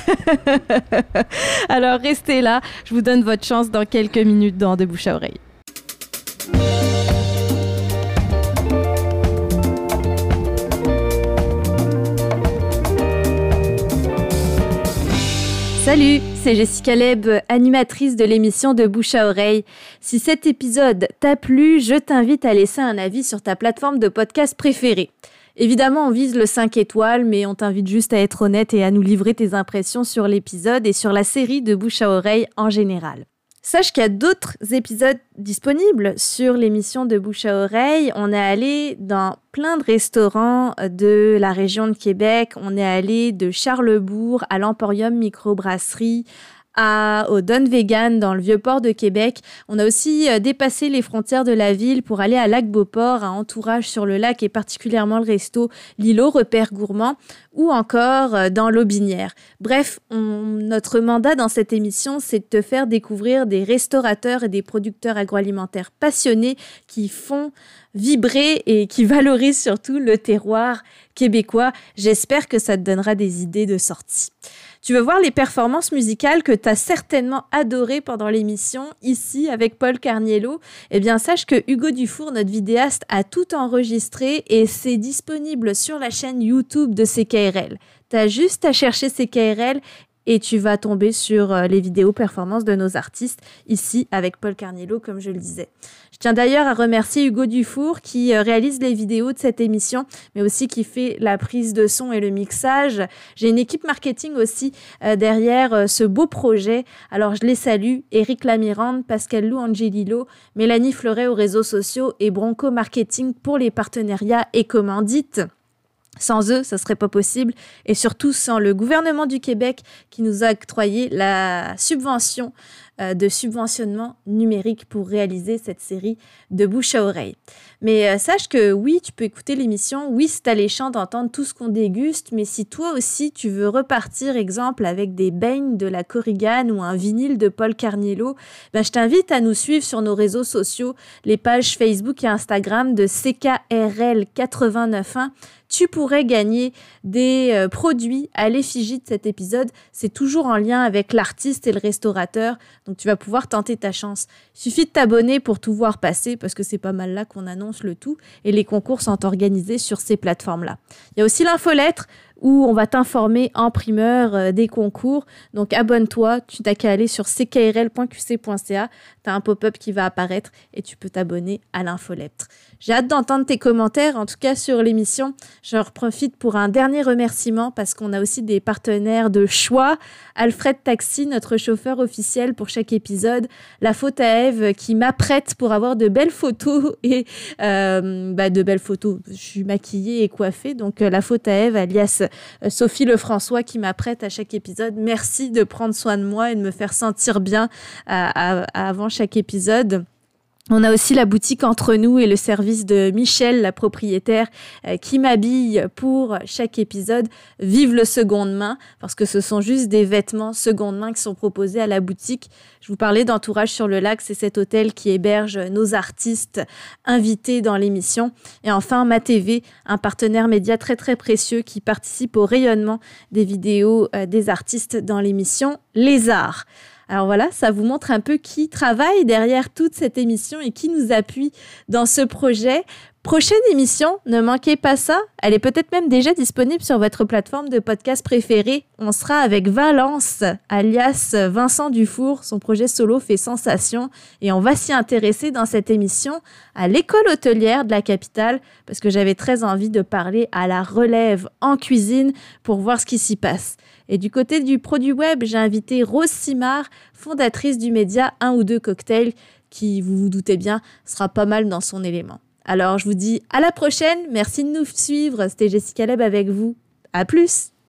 Alors, restez là. Je vous donne votre chance dans quelques minutes dans De Bouche à Oreille. Salut, c'est Jessica Leb, animatrice de l'émission de Bouche à Oreille. Si cet épisode t'a plu, je t'invite à laisser un avis sur ta plateforme de podcast préférée. Évidemment, on vise le 5 étoiles, mais on t'invite juste à être honnête et à nous livrer tes impressions sur l'épisode et sur la série de Bouche à Oreille en général. Sache qu'il y a d'autres épisodes disponibles sur l'émission de Bouche à Oreille. On est allé dans plein de restaurants de la région de Québec. On est allé de Charlebourg à l'Emporium Microbrasserie à, au Don Vegan dans le Vieux-Port de Québec. On a aussi euh, dépassé les frontières de la ville pour aller à Lac-Beauport, à Entourage sur le lac et particulièrement le resto L'îlot Repère Gourmand ou encore euh, dans l'Aubinière. Bref, notre mandat dans cette émission, c'est de te faire découvrir des restaurateurs et des producteurs agroalimentaires passionnés qui font vibrer et qui valorisent surtout le terroir québécois. J'espère que ça te donnera des idées de sortie. Tu veux voir les performances musicales que tu as certainement adorées pendant l'émission, ici avec Paul Carniello? Eh bien, sache que Hugo Dufour, notre vidéaste, a tout enregistré et c'est disponible sur la chaîne YouTube de CKRL. Tu as juste à chercher CKRL et tu vas tomber sur euh, les vidéos performances de nos artistes ici avec Paul Carniello, comme je le disais. Je tiens d'ailleurs à remercier Hugo Dufour qui euh, réalise les vidéos de cette émission, mais aussi qui fait la prise de son et le mixage. J'ai une équipe marketing aussi euh, derrière ce beau projet. Alors je les salue, Eric Lamirande, Pascal Lou Angelillo, Mélanie Fleuret aux réseaux sociaux et Bronco Marketing pour les partenariats et commandites. Sans eux, ça serait pas possible. Et surtout sans le gouvernement du Québec qui nous a octroyé la subvention de subventionnement numérique pour réaliser cette série de bouche à oreille. Mais euh, sache que oui, tu peux écouter l'émission, oui, c'est alléchant d'entendre tout ce qu'on déguste, mais si toi aussi tu veux repartir, exemple, avec des beignes de la Corrigan ou un vinyle de Paul Carniello, ben, je t'invite à nous suivre sur nos réseaux sociaux, les pages Facebook et Instagram de CKRL 891 tu pourrais gagner des euh, produits à l'effigie de cet épisode. C'est toujours en lien avec l'artiste et le restaurateur. Donc tu vas pouvoir tenter ta chance. Suffit de t'abonner pour tout voir passer parce que c'est pas mal là qu'on annonce le tout et les concours sont organisés sur ces plateformes-là. Il y a aussi l'infolettre où on va t'informer en primeur euh, des concours. Donc abonne-toi, tu n'as qu'à aller sur ckrl.qc.ca, tu as un pop-up qui va apparaître et tu peux t'abonner à l'infolettre. J'ai hâte d'entendre tes commentaires, en tout cas sur l'émission. Je profite pour un dernier remerciement parce qu'on a aussi des partenaires de choix. Alfred Taxi, notre chauffeur officiel pour chaque épisode. La faute à Eve qui m'apprête pour avoir de belles photos et euh, bah, de belles photos. Je suis maquillée et coiffée, donc euh, la faute à Eve, alias euh, Sophie Lefrançois qui m'apprête à chaque épisode. Merci de prendre soin de moi et de me faire sentir bien à- avant chaque épisode. On a aussi la boutique entre nous et le service de Michel, la propriétaire, euh, qui m'habille pour chaque épisode. Vive le seconde main, parce que ce sont juste des vêtements seconde main qui sont proposés à la boutique. Je vous parlais d'Entourage sur le lac, c'est cet hôtel qui héberge nos artistes invités dans l'émission. Et enfin, Ma TV, un partenaire média très très précieux qui participe au rayonnement des vidéos euh, des artistes dans l'émission Les Arts. Alors voilà, ça vous montre un peu qui travaille derrière toute cette émission et qui nous appuie dans ce projet. Prochaine émission, ne manquez pas ça. Elle est peut-être même déjà disponible sur votre plateforme de podcast préférée. On sera avec Valence, alias Vincent Dufour. Son projet solo fait sensation et on va s'y intéresser dans cette émission à l'école hôtelière de la capitale parce que j'avais très envie de parler à la relève en cuisine pour voir ce qui s'y passe. Et du côté du produit web, j'ai invité Rose Simard, fondatrice du média Un ou deux cocktails, qui, vous vous doutez bien, sera pas mal dans son élément. Alors, je vous dis à la prochaine. Merci de nous suivre. C'était Jessica Leb avec vous. À plus!